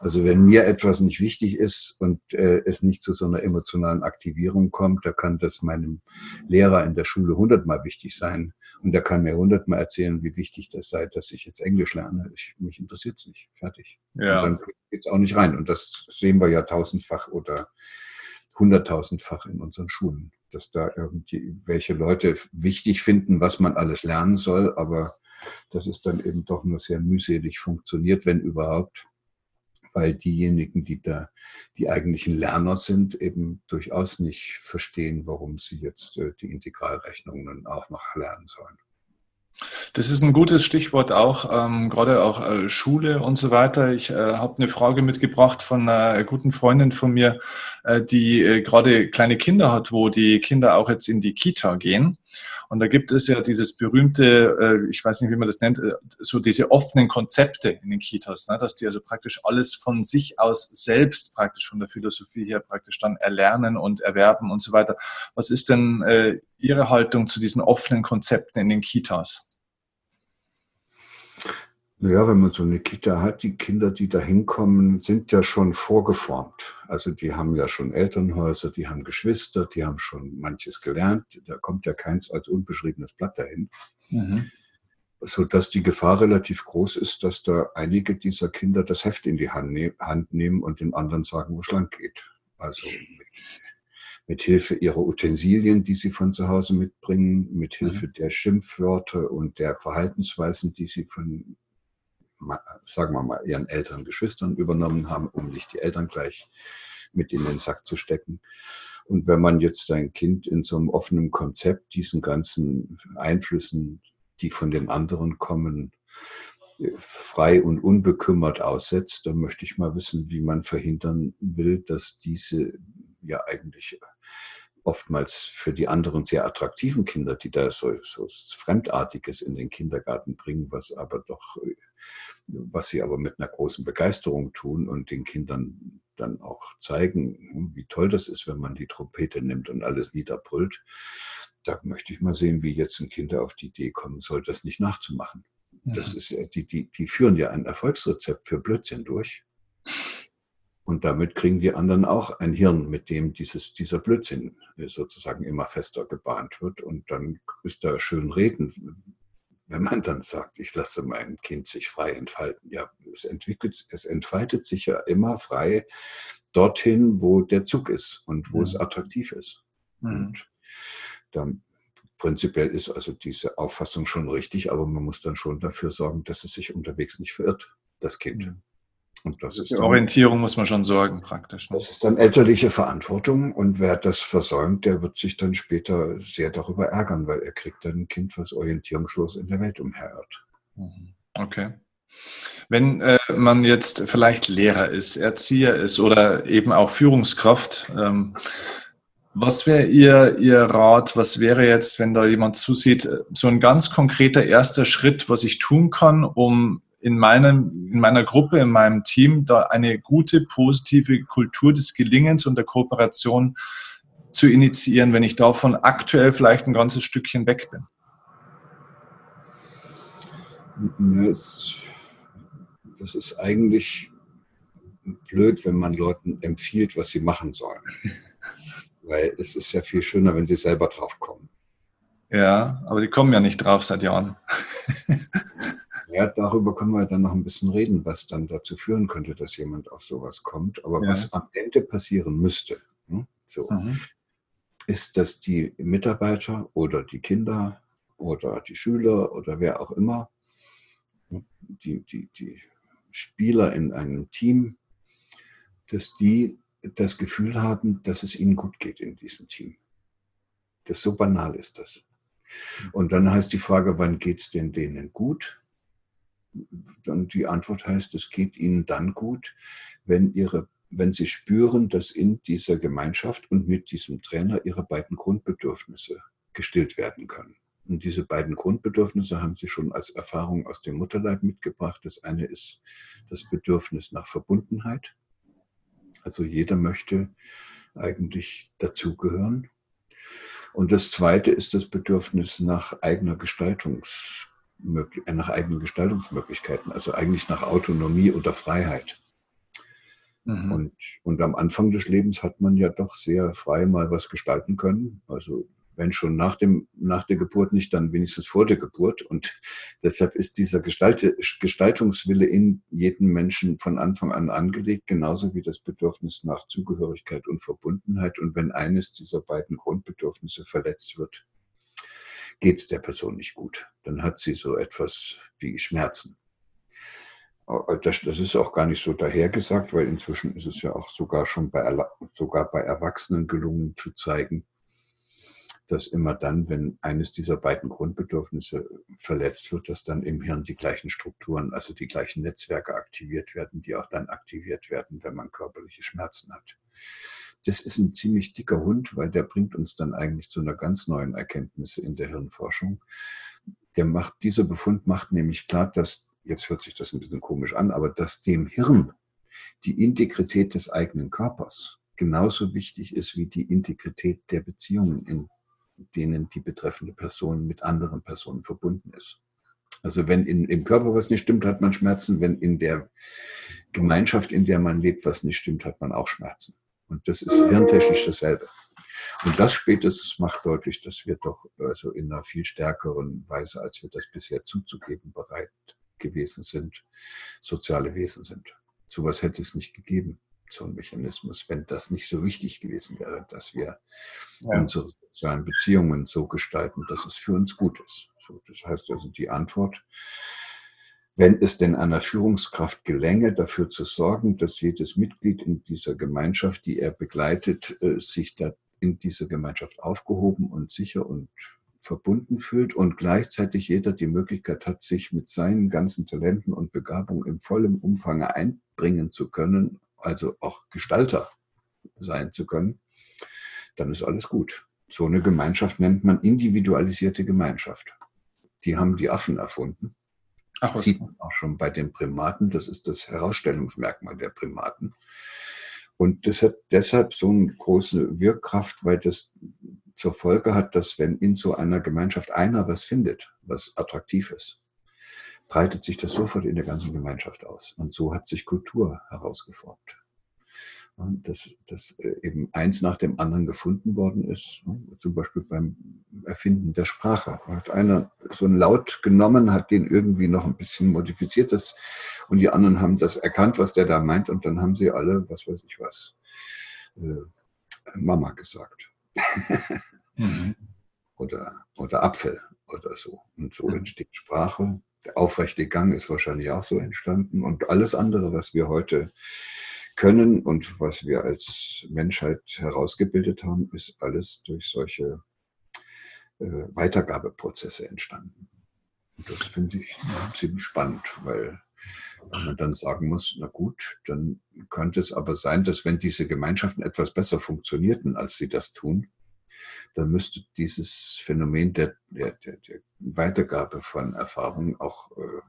Also wenn mir etwas nicht wichtig ist und äh, es nicht zu so einer emotionalen Aktivierung kommt, da kann das meinem Lehrer in der Schule hundertmal wichtig sein. Und der kann mir hundertmal erzählen, wie wichtig das sei, dass ich jetzt Englisch lerne. Ich, mich interessiert es nicht. Fertig. Ja. Und dann geht es auch nicht rein. Und das sehen wir ja tausendfach oder hunderttausendfach in unseren Schulen dass da irgendwie welche Leute wichtig finden, was man alles lernen soll, aber dass es dann eben doch nur sehr mühselig funktioniert, wenn überhaupt, weil diejenigen, die da die eigentlichen Lerner sind, eben durchaus nicht verstehen, warum sie jetzt äh, die Integralrechnungen auch noch lernen sollen. Das ist ein gutes Stichwort auch, ähm, gerade auch äh, Schule und so weiter. Ich äh, habe eine Frage mitgebracht von einer guten Freundin von mir, äh, die äh, gerade kleine Kinder hat, wo die Kinder auch jetzt in die Kita gehen. Und da gibt es ja dieses berühmte, äh, ich weiß nicht, wie man das nennt, äh, so diese offenen Konzepte in den Kitas, ne? dass die also praktisch alles von sich aus selbst praktisch von der Philosophie her praktisch dann erlernen und erwerben und so weiter. Was ist denn Ihre Haltung zu diesen offenen Konzepten in den Kitas? Naja, wenn man so eine Kita hat, die Kinder, die da hinkommen, sind ja schon vorgeformt. Also die haben ja schon Elternhäuser, die haben Geschwister, die haben schon manches gelernt. Da kommt ja keins als unbeschriebenes Blatt dahin. Mhm. Sodass die Gefahr relativ groß ist, dass da einige dieser Kinder das Heft in die Hand, ne nehmen und den anderen sagen, wo es lang geht. Also mit, mit Hilfe ihrer Utensilien, die sie von zu Hause mitbringen, mit Hilfe mhm. der Schimpfwörter und der Verhaltensweisen, die sie von sagen wir mal, ihren Eltern, Geschwistern übernommen haben, um nicht die Eltern gleich mit in den Sack zu stecken. Und wenn man jetzt sein Kind in so einem offenen Konzept diesen ganzen Einflüssen, die von den anderen kommen, frei und unbekümmert aussetzt, dann möchte ich mal wissen, wie man verhindern will, dass diese ja eigentlich oftmals für die anderen sehr attraktiven Kinder, die da so, so Fremdartiges in den Kindergarten bringen, was aber doch was sie aber mit einer großen Begeisterung tun und den Kindern dann auch zeigen, wie toll das ist, wenn man die Trompete nimmt und alles niederbrüllt. Da möchte ich mal sehen, wie jetzt ein Kind auf die Idee kommen soll, das nicht nachzumachen. Ja. Das ist ja, die, die, die führen ja ein Erfolgsrezept für Blödsinn durch. Und damit kriegen die anderen auch ein Hirn, mit dem dieses, dieser Blödsinn sozusagen immer fester gebahnt wird. Und dann ist da schön reden, wenn man dann sagt, ich lasse mein Kind sich frei entfalten, ja, es entwickelt, es entfaltet sich ja immer frei dorthin, wo der Zug ist und wo mhm. es attraktiv ist. Mhm. Und dann prinzipiell ist also diese Auffassung schon richtig, aber man muss dann schon dafür sorgen, dass es sich unterwegs nicht verirrt, das Kind. Mhm. Und das ist dann, Orientierung muss man schon sorgen, praktisch. Ne? Das ist dann elterliche Verantwortung und wer das versäumt, der wird sich dann später sehr darüber ärgern, weil er kriegt dann ein Kind, was orientierungslos in der Welt umherirrt. Mhm. Okay. Wenn äh, man jetzt vielleicht Lehrer ist, Erzieher ist oder eben auch Führungskraft, ähm, was wäre Ihr, Ihr Rat? Was wäre jetzt, wenn da jemand zusieht, so ein ganz konkreter erster Schritt, was ich tun kann, um in, meinem, in meiner Gruppe, in meinem Team, da eine gute, positive Kultur des Gelingens und der Kooperation zu initiieren, wenn ich davon aktuell vielleicht ein ganzes Stückchen weg bin? Das ist eigentlich blöd, wenn man Leuten empfiehlt, was sie machen sollen. Weil es ist ja viel schöner, wenn sie selber drauf kommen. Ja, aber die kommen ja nicht drauf seit Jahren. Ja, darüber können wir dann noch ein bisschen reden, was dann dazu führen könnte, dass jemand auf sowas kommt. Aber ja. was am Ende passieren müsste, hm, so, mhm. ist, dass die Mitarbeiter oder die Kinder oder die Schüler oder wer auch immer, hm, die, die, die Spieler in einem Team, dass die das Gefühl haben, dass es ihnen gut geht in diesem Team. Das so banal ist das. Mhm. Und dann heißt die Frage, wann geht es denn denen gut? Dann die Antwort heißt, es geht ihnen dann gut, wenn, ihre, wenn sie spüren, dass in dieser Gemeinschaft und mit diesem Trainer ihre beiden Grundbedürfnisse gestillt werden können. Und diese beiden Grundbedürfnisse haben sie schon als Erfahrung aus dem Mutterleib mitgebracht. Das eine ist das Bedürfnis nach Verbundenheit. Also jeder möchte eigentlich dazugehören. Und das zweite ist das Bedürfnis nach eigener Gestaltungs nach eigenen Gestaltungsmöglichkeiten, also eigentlich nach Autonomie oder Freiheit. Mhm. Und, und am Anfang des Lebens hat man ja doch sehr frei mal was gestalten können. Also wenn schon nach, dem, nach der Geburt nicht, dann wenigstens vor der Geburt. Und deshalb ist dieser Gestalte, Gestaltungswille in jedem Menschen von Anfang an angelegt, genauso wie das Bedürfnis nach Zugehörigkeit und Verbundenheit. Und wenn eines dieser beiden Grundbedürfnisse verletzt wird, geht es der Person nicht gut. Dann hat sie so etwas wie Schmerzen. Das, das, ist auch gar nicht so dahergesagt, weil inzwischen ist es ja auch sogar schon bei, sogar bei Erwachsenen gelungen zu zeigen, dass immer dann, wenn eines dieser beiden Grundbedürfnisse verletzt wird, dass dann im Hirn die gleichen Strukturen, also die gleichen Netzwerke aktiviert werden, die auch dann aktiviert werden, wenn man körperliche Schmerzen hat das ist ein ziemlich dicker Hund, weil der bringt uns dann eigentlich zu einer ganz neuen Erkenntnis in der Hirnforschung. Der macht, dieser Befund macht nämlich klar, dass, jetzt hört sich das ein bisschen komisch an, aber dass dem Hirn die Integrität des eigenen Körpers genauso wichtig ist wie die Integrität der Beziehungen, in denen die betreffende Person mit anderen Personen verbunden ist. Also wenn in, im Körper was nicht stimmt, hat man Schmerzen. Wenn in der Gemeinschaft, in der man lebt, was nicht stimmt, hat man auch Schmerzen. Und das ist hirntechnisch dasselbe. Und das spätestens macht deutlich, dass wir doch also in einer viel stärkeren Weise, als wir das bisher zuzugeben bereit gewesen sind, soziale Wesen sind. Sowas hätte es nicht gegeben, so ein Mechanismus, wenn das nicht so wichtig gewesen wäre, dass wir ja. unsere sozialen Beziehungen so gestalten, dass es für uns gut ist. So, das heißt also, die Antwort, wenn es denn einer Führungskraft gelänge, dafür zu sorgen, dass jedes Mitglied in dieser Gemeinschaft, die er begleitet, äh, sich da in dieser Gemeinschaft aufgehoben und sicher und verbunden fühlt und gleichzeitig jeder die Möglichkeit hat, sich mit seinen ganzen Talenten und Begabungen im vollen Umfang einbringen zu können, also auch Gestalter sein zu können, dann ist alles gut. So eine Gemeinschaft nennt man individualisierte Gemeinschaft. Die haben die Affen erfunden. Ach, das sieht man auch schon bei den Primaten. Das ist das Herausstellungsmerkmal der Primaten. Und das hat deshalb so eine große Wirkkraft, weil das zur Folge hat, dass wenn in so einer Gemeinschaft einer was findet, was attraktiv ist, breitet sich das sofort in der ganzen Gemeinschaft aus. Und so hat sich Kultur herausgeformt dass, dass äh, eben eins nach dem anderen gefunden worden ist. Zum Beispiel beim Erfinden der Sprache. Da hat einer so einen Laut genommen, hat den irgendwie noch ein bisschen modifiziert das, und die anderen haben das erkannt, was der da meint und dann haben sie alle, was weiß ich was, äh, Mama gesagt. mhm. oder, oder Apfel oder so. Und so mhm. entsteht Sprache. Der aufrechte Gang ist wahrscheinlich auch so entstanden und alles andere, was wir heute können und was wir als Menschheit herausgebildet haben, ist alles durch solche äh, Weitergabeprozesse entstanden. Und das finde ich ja, ziemlich spannend, weil man dann sagen muss, na gut, dann könnte es aber sein, dass wenn diese Gemeinschaften etwas besser funktionierten, als sie das tun, dann müsste dieses Phänomen der, der, der, der Weitergabe von Erfahrungen auch äh,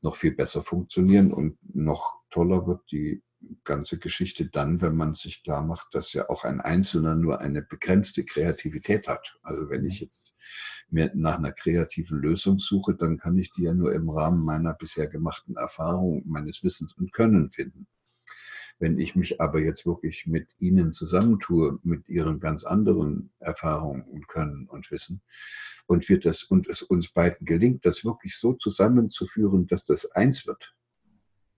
noch viel besser funktionieren und noch toller wird die ganze Geschichte dann, wenn man sich klar macht, dass ja auch ein Einzelner nur eine begrenzte Kreativität hat. Also wenn ich jetzt mir nach einer kreativen Lösung suche, dann kann ich die ja nur im Rahmen meiner bisher gemachten Erfahrung, meines Wissens und Können finden. Wenn ich mich aber jetzt wirklich mit Ihnen zusammentue, mit Ihren ganz anderen Erfahrungen und Können und Wissen, und wird das, und es uns beiden gelingt, das wirklich so zusammenzuführen, dass das eins wird,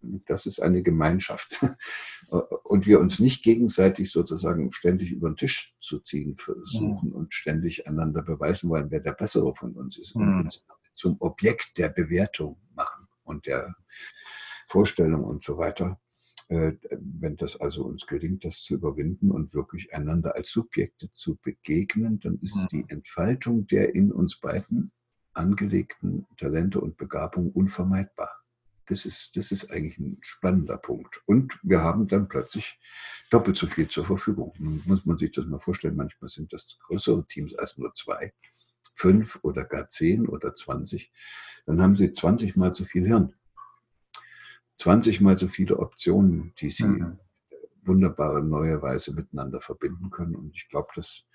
das ist eine Gemeinschaft. Und wir uns nicht gegenseitig sozusagen ständig über den Tisch zu ziehen versuchen mhm. und ständig einander beweisen wollen, wer der Bessere von uns ist und mhm. uns zum Objekt der Bewertung machen und der Vorstellung und so weiter. Äh, wenn das also uns gelingt, das zu überwinden und wirklich einander als Subjekte zu begegnen, dann ist mhm. die Entfaltung der in uns beiden angelegten Talente und Begabung unvermeidbar. Das ist, das ist eigentlich ein spannender Punkt. Und wir haben dann plötzlich doppelt so viel zur Verfügung. Nun muss man sich das mal vorstellen, manchmal sind das größere Teams als nur zwei, fünf oder gar zehn oder zwanzig. Dann haben sie 20 mal so viel Hirn. 20 mal so viele Optionen, die sie mhm. wunderbare neue Weise miteinander verbinden können. Und ich glaube, dass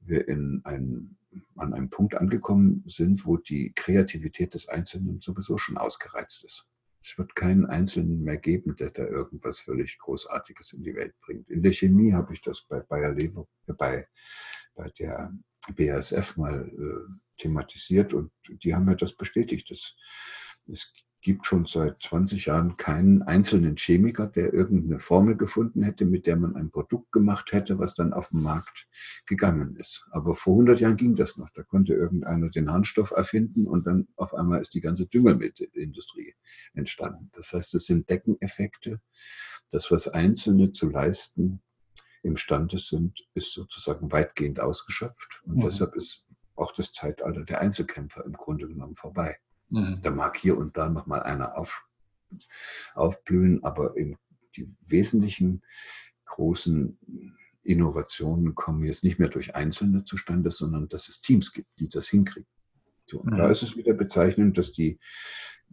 wir in ein, an einem Punkt angekommen sind, wo die Kreativität des Einzelnen sowieso schon ausgereizt ist. Es wird keinen Einzelnen mehr geben, der da irgendwas völlig Großartiges in die Welt bringt. In der Chemie habe ich das bei Bayer Lever, bei, bei der BASF mal äh, thematisiert und die haben mir das bestätigt. Dass es gibt schon seit 20 Jahren keinen einzelnen Chemiker, der irgendeine Formel gefunden hätte, mit der man ein Produkt gemacht hätte, was dann auf den Markt gegangen ist. Aber vor 100 Jahren ging das noch. Da konnte irgendeiner den Harnstoff erfinden und dann auf einmal ist die ganze Düngermittelindustrie entstanden. Das heißt, es sind Deckeneffekte. Das, was Einzelne zu leisten imstande sind, ist sozusagen weitgehend ausgeschöpft. Und mhm. deshalb ist auch das Zeitalter der Einzelkämpfer im Grunde genommen vorbei. Mhm. Da mag hier und da nochmal einer auf, aufblühen, aber die wesentlichen großen Innovationen kommen jetzt nicht mehr durch Einzelne zustande, sondern dass es Teams gibt, die das hinkriegen. So, und mhm. da ist es wieder bezeichnend, dass die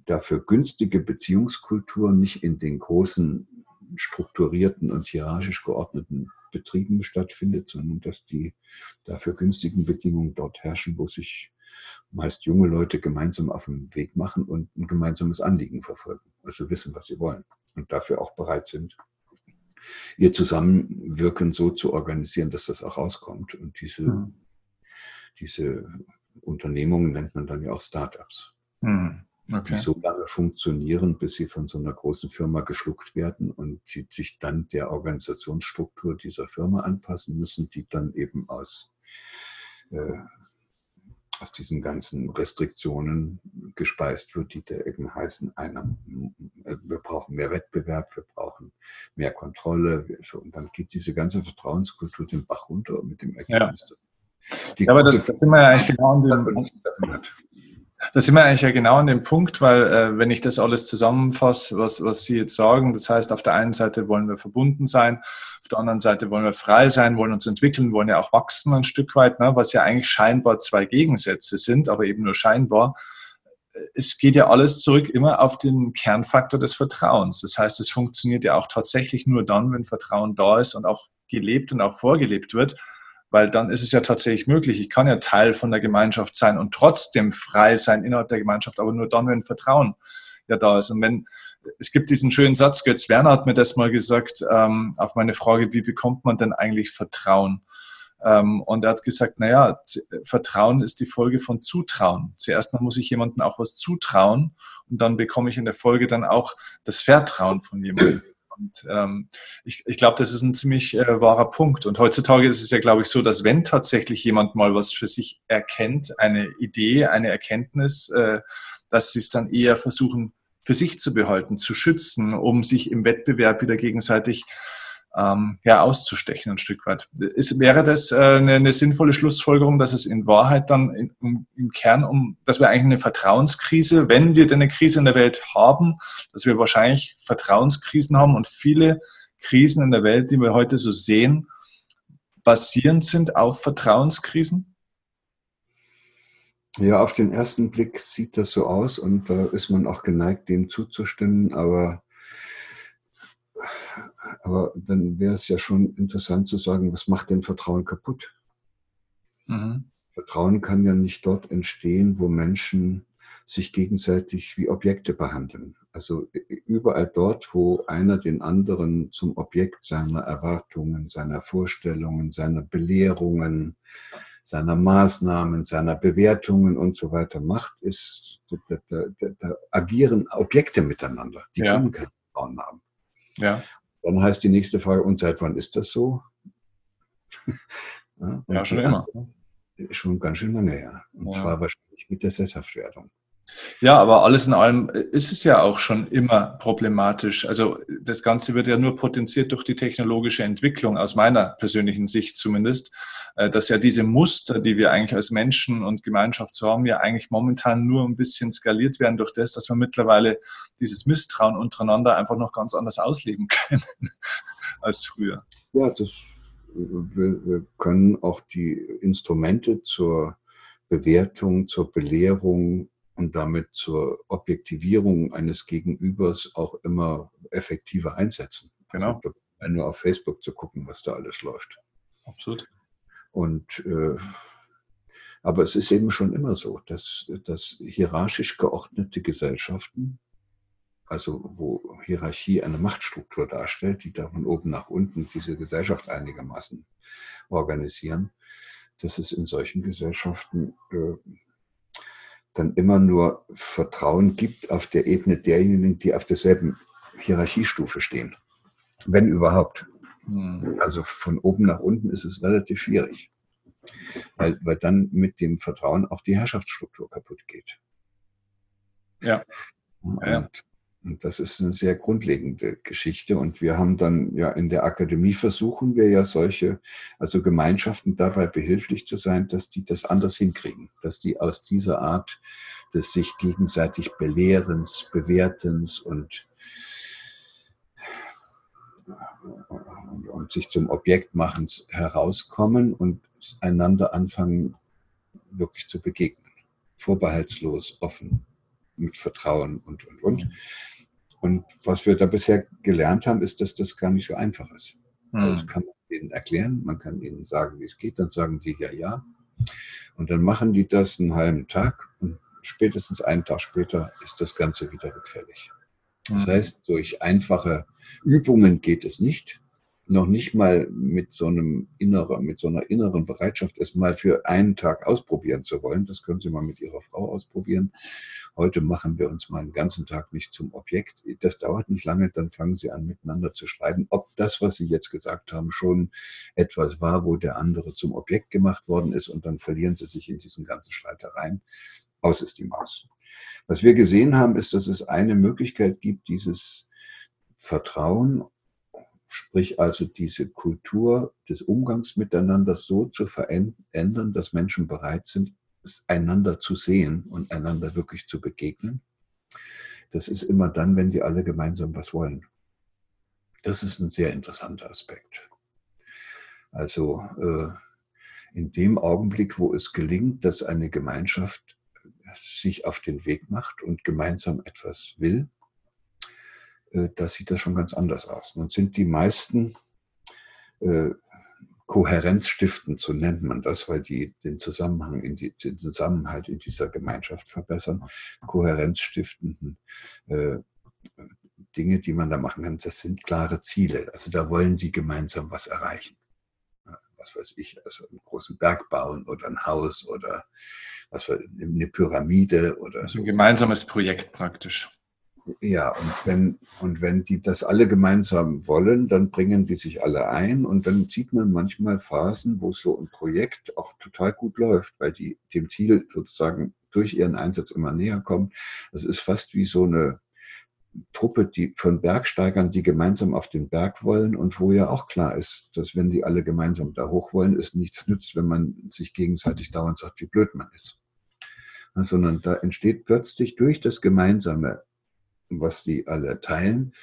dafür günstige Beziehungskultur nicht in den großen strukturierten und hierarchisch geordneten Betrieben stattfindet, sondern dass die dafür günstigen Bedingungen dort herrschen, wo sich meist junge Leute gemeinsam auf den Weg machen und ein gemeinsames Anliegen verfolgen, also wissen, was sie wollen und dafür auch bereit sind, ihr Zusammenwirken so zu organisieren, dass das auch rauskommt. Und diese, mhm. diese Unternehmungen nennt man dann ja auch Startups. Mhm. Okay. Die so lange funktionieren, bis sie von so einer großen Firma geschluckt werden und sie sich dann der Organisationsstruktur dieser Firma anpassen müssen, die dann eben aus äh, aus diesen ganzen Restriktionen gespeist wird, die da eben heißen, einer, wir brauchen mehr Wettbewerb, wir brauchen mehr Kontrolle. Und dann geht diese ganze Vertrauenskultur den Bach runter mit dem Ergebnis. Ja. ja aber das, das sind wir ja eigentlich genau an dem, da sind wir eigentlich ja genau an dem Punkt, weil äh, wenn ich das alles zusammenfasse, was, was Sie jetzt sagen, das heißt, auf der einen Seite wollen wir verbunden sein, auf der anderen Seite wollen wir frei sein, wollen uns entwickeln, wollen ja auch wachsen ein Stück weit, ne, was ja eigentlich scheinbar zwei Gegensätze sind, aber eben nur scheinbar. Es geht ja alles zurück immer auf den Kernfaktor des Vertrauens. Das heißt, es funktioniert ja auch tatsächlich nur dann, wenn Vertrauen da ist und auch gelebt und auch vorgelebt wird weil dann ist es ja tatsächlich möglich. Ich kann ja Teil von der Gemeinschaft sein und trotzdem frei sein innerhalb der Gemeinschaft, aber nur dann, wenn Vertrauen ja da ist. Und wenn es gibt diesen schönen Satz, Götz Werner hat mir das mal gesagt, ähm, auf meine Frage, wie bekommt man denn eigentlich Vertrauen? Ähm, und er hat gesagt, naja, Vertrauen ist die Folge von Zutrauen. Zuerst mal muss ich jemandem auch was zutrauen und dann bekomme ich in der Folge dann auch das Vertrauen von jemandem. Und ähm, ich, ich glaube, das ist ein ziemlich äh, wahrer Punkt. Und heutzutage ist es ja, glaube ich, so, dass wenn tatsächlich jemand mal was für sich erkennt, eine Idee, eine Erkenntnis, äh, dass sie es dann eher versuchen, für sich zu behalten, zu schützen, um sich im Wettbewerb wieder gegenseitig ähm, ja, auszustechen ein Stück weit. Ist, wäre das äh, eine, eine, sinnvolle Schlussfolgerung, dass es in Wahrheit dann in, um, im Kern um, dass wir eigentlich eine Vertrauenskrise, wenn wir denn eine Krise in der Welt haben, dass wir wahrscheinlich Vertrauenskrisen haben und viele Krisen in der Welt, die wir heute so sehen, basierend sind auf Vertrauenskrisen? Ja, auf den ersten Blick sieht das so aus und da ist man auch geneigt, dem zuzustimmen, aber aber dann wäre es ja schon interessant zu sagen, was macht denn Vertrauen kaputt? Mhm. Vertrauen kann ja nicht dort entstehen, wo Menschen sich gegenseitig wie Objekte behandeln. Also überall dort, wo einer den anderen zum Objekt seiner Erwartungen, seiner Vorstellungen, seiner Belehrungen, seiner Maßnahmen, seiner Bewertungen und so weiter macht, ist, da, da, da, da agieren Objekte miteinander. Die ja. können kein Vertrauen haben. Ja. Dann heißt die nächste Frage, und seit wann ist das so? ja, ja schon immer. Schon ganz schön lange her. Und ja. zwar wahrscheinlich mit der Sesshaftwerdung. Ja, aber alles in allem ist es ja auch schon immer problematisch. Also das Ganze wird ja nur potenziert durch die technologische Entwicklung, aus meiner persönlichen Sicht zumindest, äh, dass ja diese Muster, die wir eigentlich als Menschen und Gemeinschaft so haben, ja eigentlich momentan nur ein bisschen skaliert werden durch das, dass wir mittlerweile dieses Misstrauen untereinander einfach noch ganz anders ausleben können als früher. Ja, das, wir, wir können auch die Instrumente zur Bewertung, zur Belehrung und damit zur Objektivierung eines Gegenübers auch immer effektiver einsetzen. Genau. Also, nur auf Facebook zu gucken, was da alles läuft. Absolut. Und äh, aber es ist eben schon immer so, dass, dass hierarchisch geordnete Gesellschaften, also wo Hierarchie eine Machtstruktur darstellt, die da von oben nach unten diese Gesellschaft einigermaßen organisieren, dass es in solchen Gesellschaften äh, dann immer nur Vertrauen gibt auf der Ebene derjenigen, die auf derselben Hierarchiestufe stehen. Wenn überhaupt. Hm. Also von oben nach unten ist es relativ schwierig, weil, weil dann mit dem Vertrauen auch die Herrschaftsstruktur kaputt geht. Ja. Und und das ist eine sehr grundlegende Geschichte. Und wir haben dann ja in der Akademie versuchen wir ja solche, also Gemeinschaften dabei behilflich zu sein, dass die das anders hinkriegen, dass die aus dieser Art des sich gegenseitig Belehrens, Bewertens und, und, und sich zum Objekt machens herauskommen und einander anfangen, wirklich zu begegnen. Vorbehaltslos, offen, mit Vertrauen und, und, und. Und was wir da bisher gelernt haben, ist, dass das gar nicht so einfach ist. Also das kann man ihnen erklären, man kann ihnen sagen, wie es geht, dann sagen die ja, ja. Und dann machen die das einen halben Tag und spätestens einen Tag später ist das Ganze wieder rückfällig. Das mhm. heißt, durch einfache Übungen geht es nicht noch nicht mal mit so einem inneren, mit so einer inneren Bereitschaft, es mal für einen Tag ausprobieren zu wollen. Das können Sie mal mit Ihrer Frau ausprobieren. Heute machen wir uns mal einen ganzen Tag nicht zum Objekt. Das dauert nicht lange, dann fangen Sie an, miteinander zu streiten, ob das, was Sie jetzt gesagt haben, schon etwas war, wo der andere zum Objekt gemacht worden ist und dann verlieren Sie sich in diesen ganzen Streitereien. Aus ist die Maus. Was wir gesehen haben, ist, dass es eine Möglichkeit gibt, dieses Vertrauen Sprich also diese Kultur des Umgangs miteinander so zu verändern, dass Menschen bereit sind, einander zu sehen und einander wirklich zu begegnen. Das ist immer dann, wenn die alle gemeinsam was wollen. Das ist ein sehr interessanter Aspekt. Also äh, in dem Augenblick, wo es gelingt, dass eine Gemeinschaft sich auf den Weg macht und gemeinsam etwas will, äh, da sieht das schon ganz anders aus. Nun sind die meisten äh, Kohärenzstiften, so nennt man das, weil die den Zusammenhang, in die, den Zusammenhalt in dieser Gemeinschaft verbessern. Kohärenzstiftenden äh, Dinge, die man da machen kann, das sind klare Ziele. Also da wollen die gemeinsam was erreichen. Was weiß ich, also einen großen Berg bauen oder ein Haus oder was weiß, eine Pyramide oder. Also ein gemeinsames Projekt praktisch. Ja, und wenn, und wenn die das alle gemeinsam wollen, dann bringen die sich alle ein und dann sieht man manchmal Phasen, wo so ein Projekt auch total gut läuft, weil die dem Ziel sozusagen durch ihren Einsatz immer näher kommen. Das ist fast wie so eine Truppe die, von Bergsteigern, die gemeinsam auf den Berg wollen und wo ja auch klar ist, dass wenn die alle gemeinsam da hoch wollen, es nichts nützt, wenn man sich gegenseitig dauernd sagt, wie blöd man ist. Sondern da entsteht plötzlich durch das Gemeinsame was die alle teilen,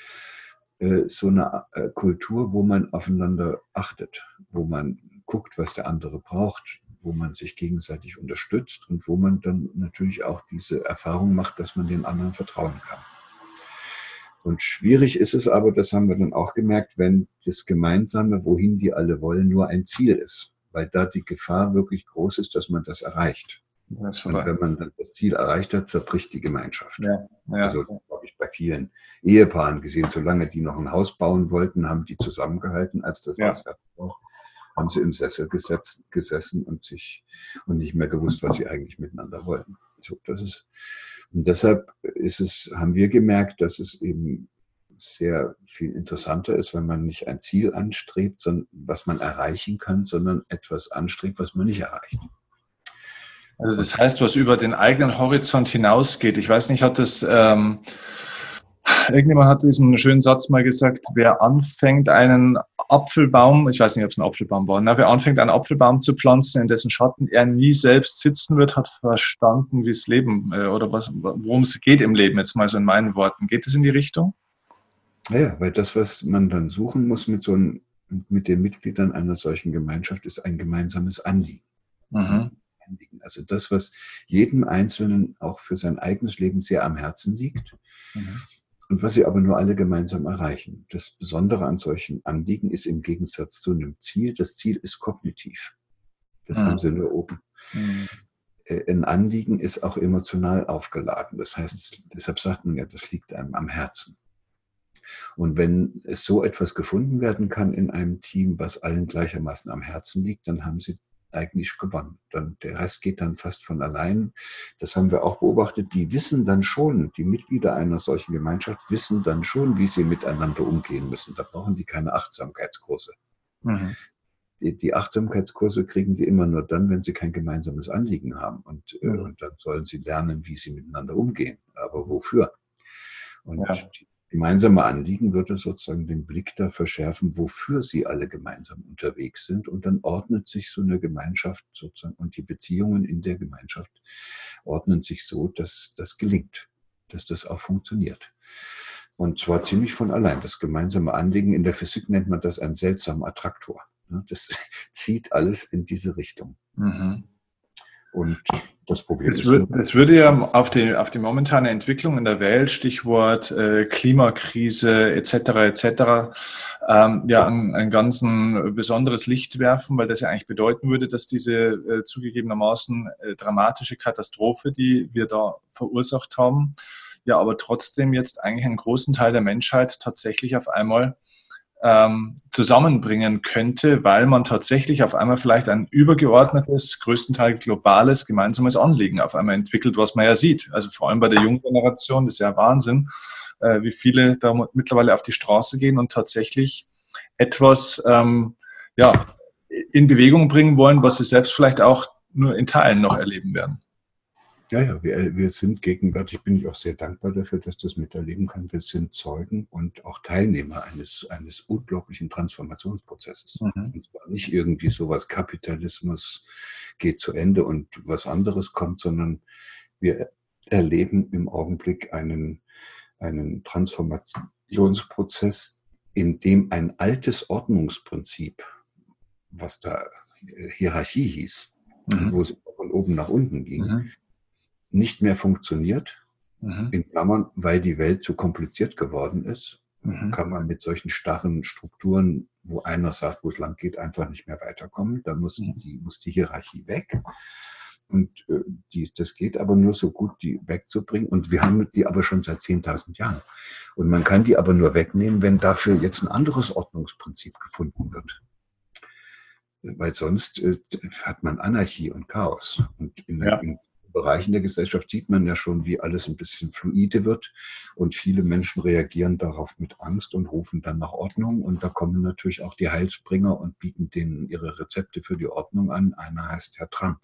äh, so eine äh, Kultur, wo man aufeinander achtet, wo man guckt, was der andere braucht, wo man sich gegenseitig unterstützt und wo man dann natürlich auch diese Erfahrung macht, dass man den anderen vertrauen kann. Und schwierig ist es aber, das haben wir dann auch gemerkt, wenn das Gemeinsame, wohin die alle wollen, nur ein Ziel ist, weil da die Gefahr wirklich groß ist, dass man das erreicht. Und wenn man dann das Ziel erreicht hat, zerbricht die Gemeinschaft. Ja, ja. Also habe ich bei vielen Ehepaaren gesehen, solange die noch ein Haus bauen wollten, haben die zusammengehalten, als das ja. Haus war, haben sie im Sessel gesetzt, gesessen und sich und nicht mehr gewusst, was sie eigentlich miteinander wollten. So, das ist, und deshalb ist es, haben wir gemerkt, dass es eben sehr viel interessanter ist, wenn man nicht ein Ziel anstrebt, sondern was man erreichen kann, sondern etwas anstrebt, was man nicht erreicht. Also das heißt, was über den eigenen Horizont hinausgeht. Ich weiß nicht, hat das ähm, irgendjemand hat diesen schönen Satz mal gesagt, wer anfängt einen Apfelbaum, ich weiß nicht, ob es ein Apfelbaum war, na, wer anfängt einen Apfelbaum zu pflanzen, in dessen Schatten er nie selbst sitzen wird, hat verstanden, wie es Leben äh, oder was, worum es geht im Leben, jetzt mal so in meinen Worten. Geht es in die Richtung? Ja, weil das, was man dann suchen muss mit so einem, mit den Mitgliedern einer solchen Gemeinschaft, ist ein gemeinsames Anliegen. Mhm. Also das, was jedem Einzelnen auch für sein eigenes Leben sehr am Herzen liegt. Mhm. Und was sie aber nur alle gemeinsam erreichen. Das Besondere an solchen Anliegen ist im Gegensatz zu einem Ziel, das Ziel ist kognitiv. Das mhm. haben sie nur oben. Mhm. Äh, ein Anliegen ist auch emotional aufgeladen. Das heißt, deshalb sagt man ja, das liegt einem am Herzen. Und wenn es so etwas gefunden werden kann in einem Team, was allen gleichermaßen am Herzen liegt, dann haben sie eigentlich gewonnen. Dann, der Rest geht dann fast von allein. Das haben wir auch beobachtet. Die wissen dann schon, die Mitglieder einer solchen Gemeinschaft wissen dann schon, wie sie miteinander umgehen müssen. Da brauchen die keine Achtsamkeitskurse. Mhm. Die, die, Achtsamkeitskurse kriegen die immer nur dann, wenn sie kein gemeinsames Anliegen haben. Und, mhm. und dann sollen sie lernen, wie sie miteinander umgehen. Aber wofür? Und ja. die, gemeinsame Anliegen würde sozusagen den Blick da verschärfen, wofür sie alle gemeinsam unterwegs sind. Und dann ordnet sich so eine Gemeinschaft sozusagen und die Beziehungen in der Gemeinschaft ordnen sich so, dass das gelingt, dass das auch funktioniert. Und zwar ziemlich von allein. Das gemeinsame Anliegen, in der Physik nennt man das einen seltsamen Attraktor. Das zieht alles in diese Richtung. Mhm. Und das Problem es ist. Wird, es würde ja auf die, auf die momentane Entwicklung in der Welt, Stichwort äh, Klimakrise etc. etc. Ähm, ja, ein, ein ganz ein besonderes Licht werfen, weil das ja eigentlich bedeuten würde, dass diese äh, zugegebenermaßen äh, dramatische Katastrophe, die wir da verursacht haben, ja aber trotzdem jetzt eigentlich einen großen Teil der Menschheit tatsächlich auf einmal ähm, zusammenbringen könnte, weil man tatsächlich auf einmal vielleicht ein übergeordnetes, größtenteils globales, gemeinsames Anliegen auf einmal entwickelt, was man ja sieht. Also vor allem bei der jungen Generation, das ist ja Wahnsinn, äh, wie viele da mittlerweile auf die Straße gehen und tatsächlich etwas ähm, ja, in Bewegung bringen wollen, was sie selbst vielleicht auch nur in Teilen noch erleben werden. Ja, ja, wir, wir sind gegenwärtig, bin ich auch sehr dankbar dafür, dass das miterleben kann. Wir sind Zeugen und auch Teilnehmer eines, eines unglaublichen Transformationsprozesses. Mhm. Und zwar nicht irgendwie sowas, Kapitalismus geht zu Ende und was anderes kommt, sondern wir erleben im Augenblick einen, einen Transformationsprozess, in dem ein altes Ordnungsprinzip, was da Hierarchie hieß, mhm. wo es von oben nach unten ging, mhm nicht mehr funktioniert, mhm. in Klammern, weil die Welt zu kompliziert geworden ist, mhm. kann man mit solchen starren Strukturen, wo einer sagt, wo es lang geht, einfach nicht mehr weiterkommen. Da muss, mhm. die, muss die Hierarchie weg. Und äh, die, das geht aber nur so gut, die wegzubringen. Und wir haben die aber schon seit 10.000 Jahren. Und man kann die aber nur wegnehmen, wenn dafür jetzt ein anderes Ordnungsprinzip gefunden wird. Weil sonst äh, hat man Anarchie und Chaos. Und in, ja. in Bereichen der Gesellschaft sieht man ja schon, wie alles ein bisschen fluide wird. Und viele Menschen reagieren darauf mit Angst und rufen dann nach Ordnung. Und da kommen natürlich auch die Heilsbringer und bieten denen ihre Rezepte für die Ordnung an. Einer heißt Herr Trump.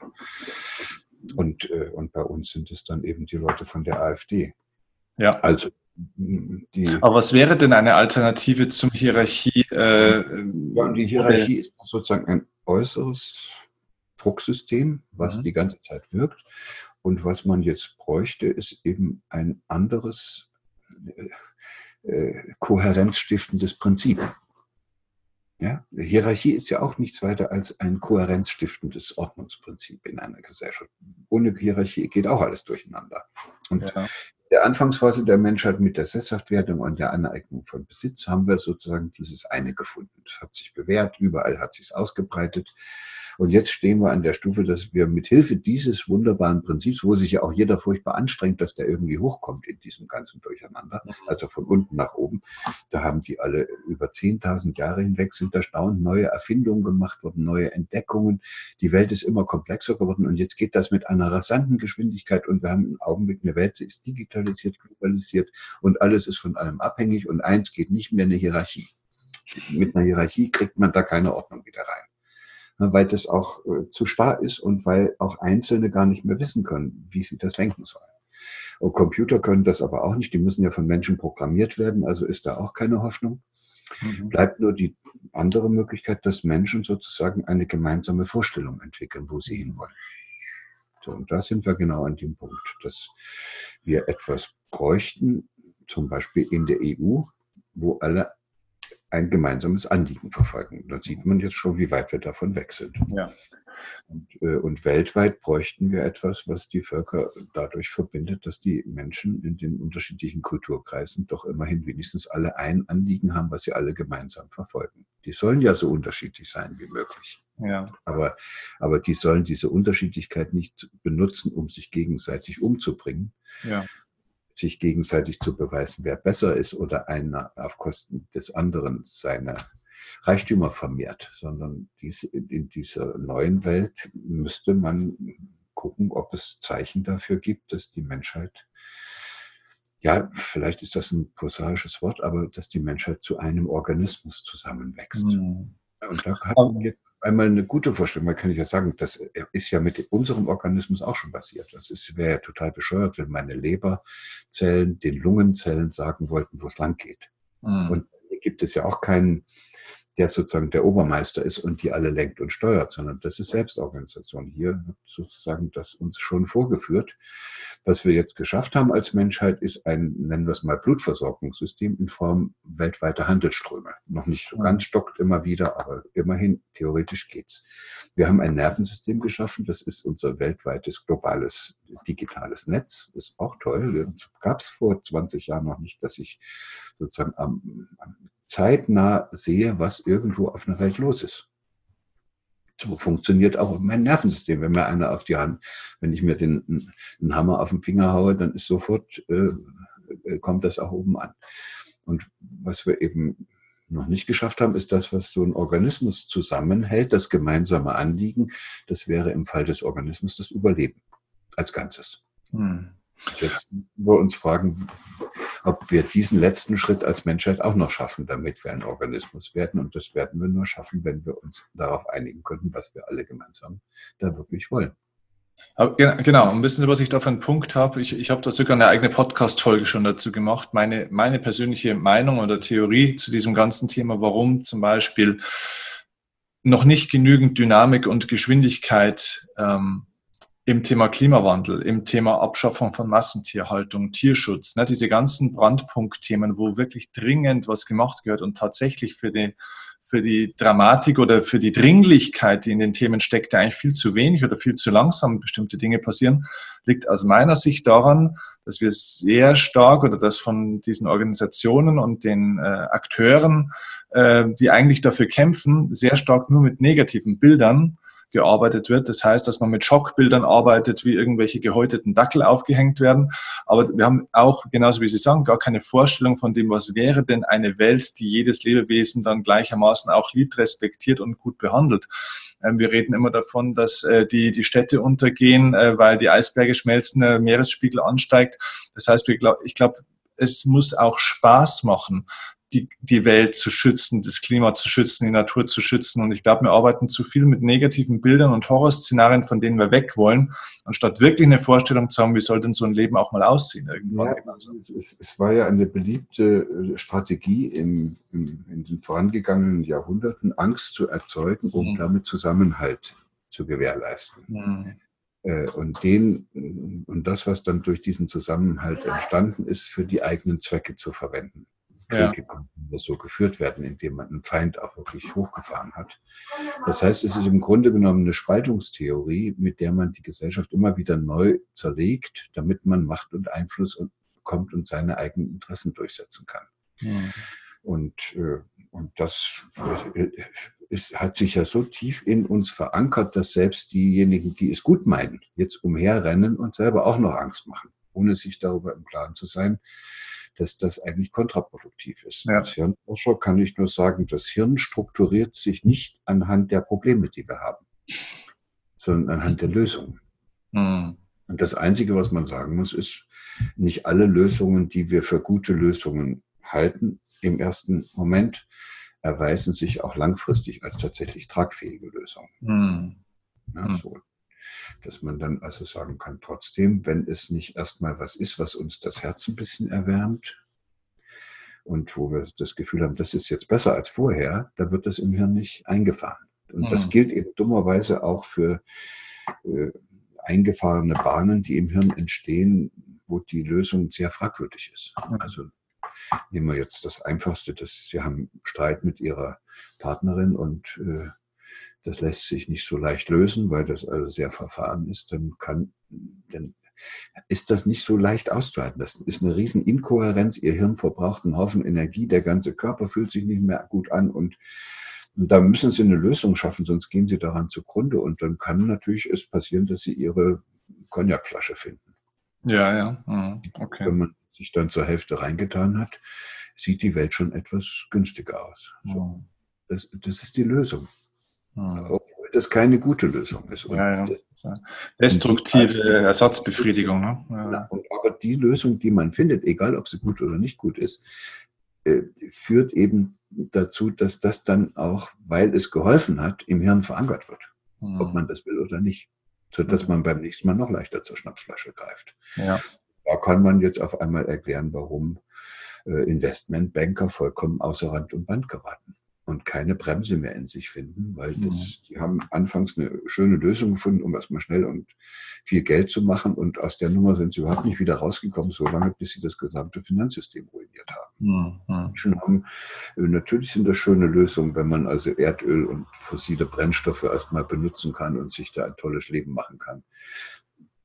Und, äh, und bei uns sind es dann eben die Leute von der AfD. Ja. Also die, Aber was wäre denn eine Alternative zum Hierarchie? Äh, die Hierarchie ist sozusagen ein äußeres Drucksystem, was mhm. die ganze Zeit wirkt. Und was man jetzt bräuchte, ist eben ein anderes äh, äh, kohärenzstiftendes Prinzip. Ja? Hierarchie ist ja auch nichts weiter als ein kohärenzstiftendes Ordnungsprinzip in einer Gesellschaft. Ohne Hierarchie geht auch alles durcheinander. Und ja. Der Anfangsphase der Menschheit mit der Sesshaftwerdung und der Aneignung von Besitz haben wir sozusagen dieses eine gefunden. Das hat sich bewährt, überall hat sich ausgebreitet. Und jetzt stehen wir an der Stufe, dass wir mit Hilfe dieses wunderbaren Prinzips, wo sich ja auch jeder furchtbar anstrengt, dass der irgendwie hochkommt in diesem ganzen Durcheinander, mhm. also von unten nach oben, da haben die alle über 10.000 Jahre hinweg sind erstaunt neue Erfindungen gemacht worden, neue Entdeckungen. Die Welt ist immer komplexer geworden und jetzt geht das mit einer rasanten Geschwindigkeit und wir haben im Augenblick eine Welt, die ist digitalisiert, globalisiert und alles ist von allem abhängig und eins geht nicht mehr eine Hierarchie. Mit einer Hierarchie kriegt man da keine Ordnung wieder rein. Weil das auch äh, zu starr ist und weil auch Einzelne gar nicht mehr wissen können, wie sie das lenken sollen. Und Computer können das aber auch nicht, die müssen ja von Menschen programmiert werden, also ist da auch keine Hoffnung. Mhm. Bleibt nur die andere Möglichkeit, dass Menschen sozusagen eine gemeinsame Vorstellung entwickeln, wo sie hinwollen. So, und da sind wir genau an dem Punkt, dass wir etwas bräuchten, zum Beispiel in der EU, wo alle ein gemeinsames Anliegen verfolgen. Da sieht man jetzt schon, wie weit wir davon weg sind. Ja. Und, äh, und, weltweit bräuchten wir etwas, was die Völker dadurch verbindet, dass die Menschen in den unterschiedlichen Kulturkreisen doch immerhin wenigstens alle ein Anliegen haben, was sie alle gemeinsam verfolgen. Die sollen ja so unterschiedlich sein wie möglich. Ja. Aber, aber die sollen diese Unterschiedlichkeit nicht benutzen, um sich gegenseitig umzubringen, ja sich gegenseitig zu beweisen, wer besser ist oder einer auf Kosten des anderen seine Reichtümer vermehrt, sondern dies, in dieser neuen Welt müsste man gucken, ob es Zeichen dafür gibt, dass die Menschheit, ja, vielleicht ist das ein prosaisches Wort, aber dass die Menschheit zu einem Organismus zusammenwächst. Mhm. Und da hat man jetzt einmal eine gute Vorstellung. Man kann ja sagen, das ist ja mit unserem Organismus auch schon passiert. Das wäre ja total bescheuert, wenn meine Leberzellen den Lungenzellen sagen wollten, wo es lang geht. Mhm. Und gibt es ja auch keinen, der sozusagen der Obermeister ist und die alle lenkt und steuert, sondern das ist Selbstorganisation. Hier wird sozusagen das uns schon vorgeführt. Was wir jetzt geschafft haben als Menschheit, ist ein, nennen wir es mal, Blutversorgungssystem in Form weltweiter Handelsströme. Noch nicht so ganz stockt immer wieder, aber immerhin theoretisch geht's. Wir haben ein Nervensystem geschaffen, das ist unser weltweites globales digitales Netz, ist auch toll. Gab es vor 20 Jahren noch nicht, dass ich sozusagen am, am zeitnah sehe, was irgendwo auf einer Welt los ist. So funktioniert auch mein Nervensystem. Wenn mir einer auf die Hand, wenn ich mir den einen Hammer auf den Finger haue, dann ist sofort, äh, kommt das auch oben an. Und was wir eben noch nicht geschafft haben, ist das, was so ein Organismus zusammenhält, das gemeinsame Anliegen. Das wäre im Fall des Organismus das Überleben als Ganzes. Hm. Jetzt wir uns fragen, ob wir diesen letzten Schritt als Menschheit auch noch schaffen, damit wir ein Organismus werden. Und das werden wir nur schaffen, wenn wir uns darauf einigen können, was wir alle gemeinsam da wirklich wollen. Genau, ein bisschen, was ich da für einen Punkt habe. Ich, ich habe da sogar eine eigene Podcast-Folge schon dazu gemacht. Meine, meine persönliche Meinung oder Theorie zu diesem ganzen Thema, warum zum Beispiel noch nicht genügend Dynamik und Geschwindigkeit ähm, im Thema Klimawandel, im Thema Abschaffung von Massentierhaltung, Tierschutz, ne, diese ganzen Brandpunktthemen, wo wirklich dringend was gemacht gehört und tatsächlich für die, für die Dramatik oder für die Dringlichkeit, die in den Themen steckt, eigentlich viel zu wenig oder viel zu langsam bestimmte Dinge passieren, liegt aus meiner Sicht daran, dass wir sehr stark oder dass von diesen Organisationen und den äh, Akteuren, äh, die eigentlich dafür kämpfen, sehr stark nur mit negativen Bildern gearbeitet wird. Das heißt, dass man mit Schockbildern arbeitet, wie irgendwelche gehäuteten Dackel aufgehängt werden. Aber wir haben auch, genauso wie Sie sagen, gar keine Vorstellung von dem, was wäre denn eine Welt, die jedes Lebewesen dann gleichermaßen auch liebt, respektiert und gut behandelt. Ähm, wir reden immer davon, dass äh, die, die Städte untergehen, äh, weil die Eisberge schmelzen, der Meeresspiegel ansteigt. Das heißt, ich glaube, es muss auch Spaß machen, die, die Welt zu schützen, das Klima zu schützen, die Natur zu schützen. Und ich glaube, wir arbeiten zu viel mit negativen Bildern und Horrorszenarien, von denen wir weg wollen, anstatt wirklich eine Vorstellung zu haben, wie soll denn so ein Leben auch mal aussehen irgendwann. Ja, es, es, war ja eine beliebte äh, Strategie im, im, in den vorangegangenen Jahrhunderten, Angst zu erzeugen, um mhm. damit Zusammenhalt zu gewährleisten. Mhm. Äh, und den und das, was dann durch diesen Zusammenhalt entstanden ist, für die eigenen Zwecke zu verwenden. Kriege ja. so geführt werden, indem man einen Feind auch wirklich hochgefahren hat. Das heißt, es ist im Grunde genommen eine Spaltungstheorie, mit der man die Gesellschaft immer wieder neu zerlegt, damit man Macht und Einfluss bekommt und seine eigenen Interessen durchsetzen kann. Ja. Und, äh, und das ist, hat sich ja so tief in uns verankert, dass selbst diejenigen, die es gut meinen, jetzt umherrennen und selber auch noch Angst machen, ohne sich darüber im Klaren zu sein, dass das eigentlich kontraproduktiv ist. Ja. Als Hirnforscher kann ich nur sagen, das Hirn strukturiert sich nicht anhand der Probleme, die wir haben, sondern anhand der Lösungen. Mhm. Und das Einzige, was man sagen muss, ist, nicht alle Lösungen, die wir für gute Lösungen halten, im ersten Moment erweisen sich auch langfristig als tatsächlich tragfähige Lösungen. Mhm. Ja, so dass man dann also sagen kann, trotzdem, wenn es nicht erstmal was ist, was uns das Herz ein bisschen erwärmt und wo wir das Gefühl haben, das ist jetzt besser als vorher, da wird das im Hirn nicht eingefahren. Und mhm. das gilt eben dummerweise auch für äh, eingefahrene Bahnen, die im Hirn entstehen, wo die Lösung sehr fragwürdig ist. Mhm. Also nehmen wir jetzt das Einfachste, dass Sie haben Streit mit Ihrer Partnerin und äh, das lässt sich nicht so leicht lösen, weil das also sehr verfahren ist, dann kann, dann ist das nicht so leicht auszuhalten. Das ist eine riesen Inkohärenz. Ihr Hirn verbraucht einen Haufen Energie, der ganze Körper fühlt sich nicht mehr gut an und, und da müssen Sie eine Lösung schaffen, sonst gehen Sie daran zugrunde und dann kann natürlich es passieren, dass Sie Ihre Cognacflasche finden. Ja, ja, mhm, okay. Wenn man sich dann zur Hälfte reingetan hat, sieht die Welt schon etwas günstiger aus. So. Mhm. Das, das ist die Lösung. Hm. Obwohl das keine gute Lösung ist. Ja, ja. Destruktive Ersatzbefriedigung. Ne? Ja. Und aber die Lösung, die man findet, egal ob sie gut oder nicht gut ist, äh, führt eben dazu, dass das dann auch, weil es geholfen hat, im Hirn verankert wird. Hm. Ob man das will oder nicht. Sodass hm. man beim nächsten Mal noch leichter zur Schnapsflasche greift. Ja. Da kann man jetzt auf einmal erklären, warum äh, Investmentbanker vollkommen außer Rand und Band geraten und keine Bremse mehr in sich finden, weil das, mhm. die haben anfangs eine schöne Lösung gefunden, um erstmal schnell und viel Geld zu machen und aus der Nummer sind sie überhaupt nicht wieder rausgekommen, so lange, bis sie das gesamte Finanzsystem ruiniert haben. Mhm. Menschen haben. Äh, natürlich sind das schöne Lösungen, wenn man also Erdöl und fossile Brennstoffe erstmal benutzen kann und sich da ein tolles Leben machen kann,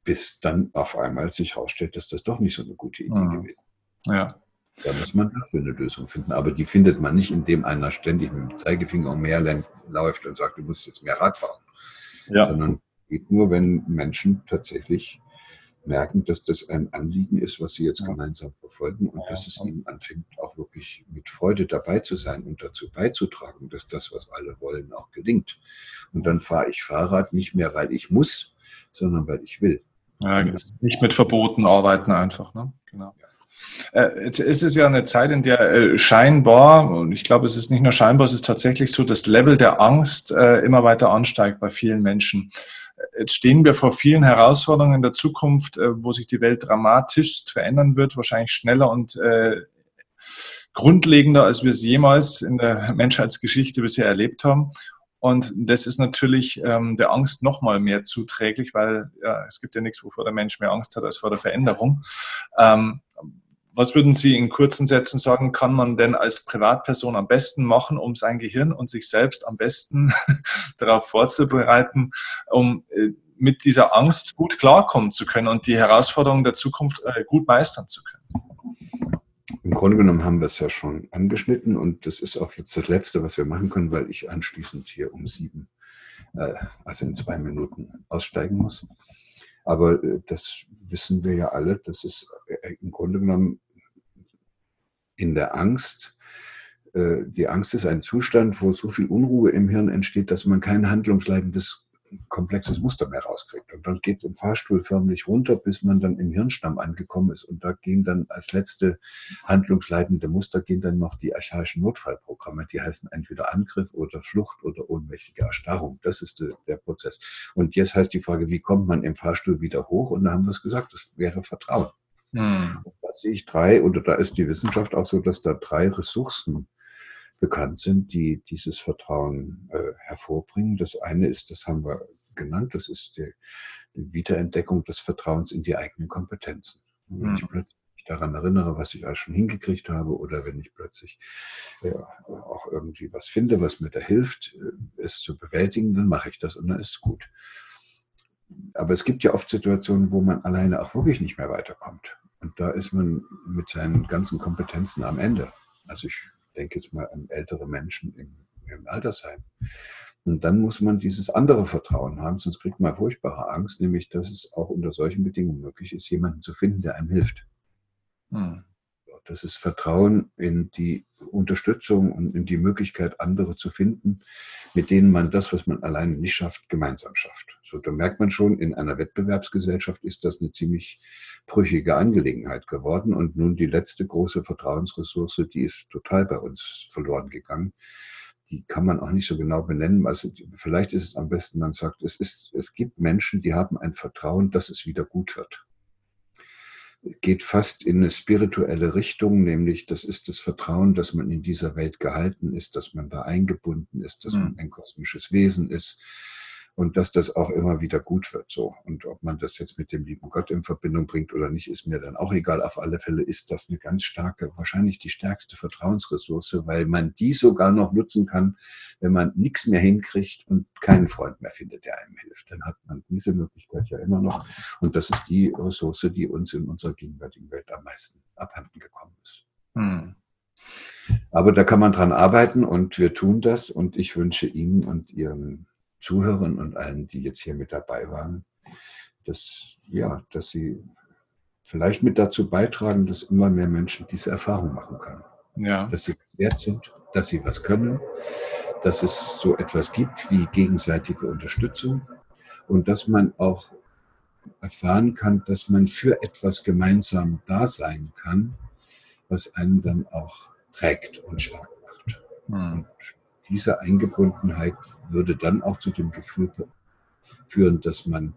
bis dann auf einmal sich herausstellt, dass das doch nicht so eine gute Idee mhm. gewesen ist. Ja. Da muss man dafür eine Lösung finden. Aber die findet man nicht, indem einer ständig mit dem Zeigefinger um mehr läuft und sagt, du musst jetzt mehr Rad fahren. Ja. Sondern geht nur, wenn Menschen tatsächlich merken, dass das ein Anliegen ist, was sie jetzt gemeinsam verfolgen und dass es ihnen anfängt, auch wirklich mit Freude dabei zu sein und dazu beizutragen, dass das, was alle wollen, auch gelingt. Und dann fahre ich Fahrrad nicht mehr, weil ich muss, sondern weil ich will. Ja, nicht mit Verboten arbeiten einfach. Ne? Genau. Ja. Äh, jetzt ist es ja eine Zeit, in der äh, scheinbar, und ich glaube, es ist nicht nur scheinbar, es ist tatsächlich so, das Level der Angst äh, immer weiter ansteigt bei vielen Menschen. Jetzt stehen wir vor vielen Herausforderungen in der Zukunft, wo sich die Welt dramatisch verändern wird, wahrscheinlich schneller und grundlegender, als wir es jemals in der Menschheitsgeschichte bisher erlebt haben. Und das ist natürlich ähm, der Angst noch mal mehr zuträglich, weil ja, es gibt ja nichts, wovor der Mensch mehr Angst hat als vor der Veränderung. Ähm, was würden Sie in kurzen Sätzen sagen, kann man denn als Privatperson am besten machen, um sein Gehirn und sich selbst am besten darauf vorzubereiten, um äh, mit dieser Angst gut klarkommen zu können und die Herausforderungen der Zukunft äh, gut meistern zu können? Im Grunde genommen haben wir es ja schon angeschnitten und das ist auch jetzt das Letzte, was wir machen können, weil ich anschließend hier um sieben, äh, also in zwei Minuten aussteigen muss. Aber das wissen wir ja alle, dass es im Grunde genommen in der Angst. Äh, die Angst ist ein Zustand, wo so viel Unruhe im Hirn entsteht, dass man kein handlungsleitendes komplexes Muster mehr rauskriegt. Und dann geht es im Fahrstuhl förmlich runter, bis man dann im Hirnstamm angekommen ist. Und da gehen dann als letzte handlungsleitende Muster gehen dann noch die archaischen Notfallprogramme. Die heißen entweder Angriff oder Flucht oder ohnmächtige Erstarrung. Das ist der, der Prozess. Und jetzt heißt die Frage, wie kommt man im Fahrstuhl wieder hoch? Und da haben wir es gesagt, das wäre Vertrauen. Hm. Da sehe ich drei, oder da ist die Wissenschaft auch so, dass da drei Ressourcen bekannt sind, die dieses Vertrauen äh, hervorbringen. Das eine ist, das haben wir genannt, das ist die, die Wiederentdeckung des Vertrauens in die eigenen Kompetenzen. Wenn hm. ich plötzlich daran erinnere, was ich alles schon hingekriegt habe, oder wenn ich plötzlich äh, auch irgendwie was finde, was mir da hilft, äh, es zu bewältigen, dann mache ich das und dann ist es gut. Aber es gibt ja oft Situationen, wo man alleine auch wirklich nicht mehr weiterkommt. Und da ist man mit seinen ganzen Kompetenzen am Ende. Also ich denke jetzt mal an ältere Menschen im, im Altersheim. Und dann muss man dieses andere Vertrauen haben, sonst kriegt man furchtbare Angst, nämlich dass es auch unter solchen Bedingungen möglich ist, jemanden zu finden, der einem hilft. Hm. Das ist Vertrauen in die Unterstützung und in die Möglichkeit, andere zu finden, mit denen man das, was man alleine nicht schafft, gemeinsam schafft. So, da merkt man schon, in einer Wettbewerbsgesellschaft ist das eine ziemlich brüchige Angelegenheit geworden. Und nun die letzte große Vertrauensressource, die ist total bei uns verloren gegangen die kann man auch nicht so genau benennen. Also vielleicht ist es am besten, man sagt, es ist, es gibt Menschen, die haben ein Vertrauen, dass es wieder gut wird geht fast in eine spirituelle Richtung, nämlich das ist das Vertrauen, dass man in dieser Welt gehalten ist, dass man da eingebunden ist, dass man hm. ein kosmisches Wesen ist, und dass das auch immer wieder gut wird. So. Und ob man das jetzt mit dem lieben Gott in Verbindung bringt oder nicht, ist mir dann auch egal. Auf alle Fälle ist das eine ganz starke, wahrscheinlich die stärkste Vertrauensressource, weil man die sogar noch nutzen kann, wenn man nichts mehr hinkriegt und keinen Freund mehr findet, der einem hilft. Dann hat man diese Möglichkeit ja immer noch. Und das ist die Ressource, die uns in unserer gegenwärtigen Welt am meisten abhanden gekommen ist. Hm. Aber da kann man dran arbeiten und wir tun das und ich wünsche Ihnen und Ihren Zuhörern und allen, die jetzt hier mit dabei waren, dass, ja, dass sie vielleicht mit dazu beitragen, dass immer mehr Menschen diese Erfahrung machen können. Ja. Dass sie wert sind, dass sie was können, dass es so etwas gibt wie gegenseitige Unterstützung und dass man auch erfahren kann, dass man für etwas gemeinsam da sein kann, was einen dann auch trägt und stark macht. Hm. Und diese Eingebundenheit würde dann auch zu dem Gefühl führen, dass man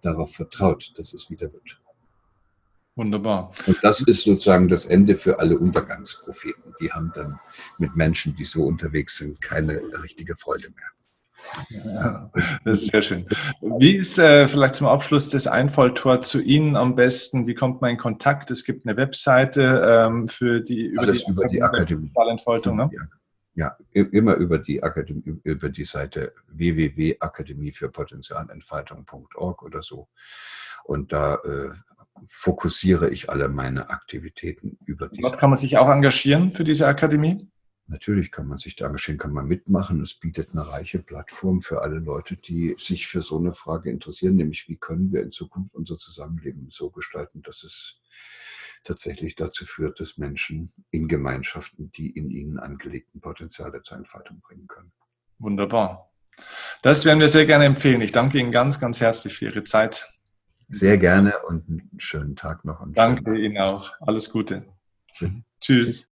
darauf vertraut, dass es wieder wird. Wunderbar. Und das ist sozusagen das Ende für alle Untergangspropheten. Die haben dann mit Menschen, die so unterwegs sind, keine richtige Freude mehr. Ja, das ist sehr schön. Wie ist äh, vielleicht zum Abschluss das Einfalltor zu Ihnen am besten? Wie kommt man in Kontakt? Es gibt eine Webseite ähm, für die über Alles die, über die Akademie. Ne? Ja, immer über die Akademie, über die Seite www.akademie für Potenzialentfaltung.org oder so. Und da äh, fokussiere ich alle meine Aktivitäten über die. Dort kann man sich auch engagieren für diese Akademie? Natürlich kann man sich da engagieren, kann man mitmachen. Es bietet eine reiche Plattform für alle Leute, die sich für so eine Frage interessieren, nämlich wie können wir in Zukunft unser Zusammenleben so gestalten, dass es tatsächlich dazu führt, dass Menschen in Gemeinschaften die in ihnen angelegten Potenziale zur Entfaltung bringen können. Wunderbar. Das werden wir sehr gerne empfehlen. Ich danke Ihnen ganz, ganz herzlich für Ihre Zeit. Sehr gerne und einen schönen Tag noch. Danke Ihnen auch. Alles Gute. Tschüss. Tschüss.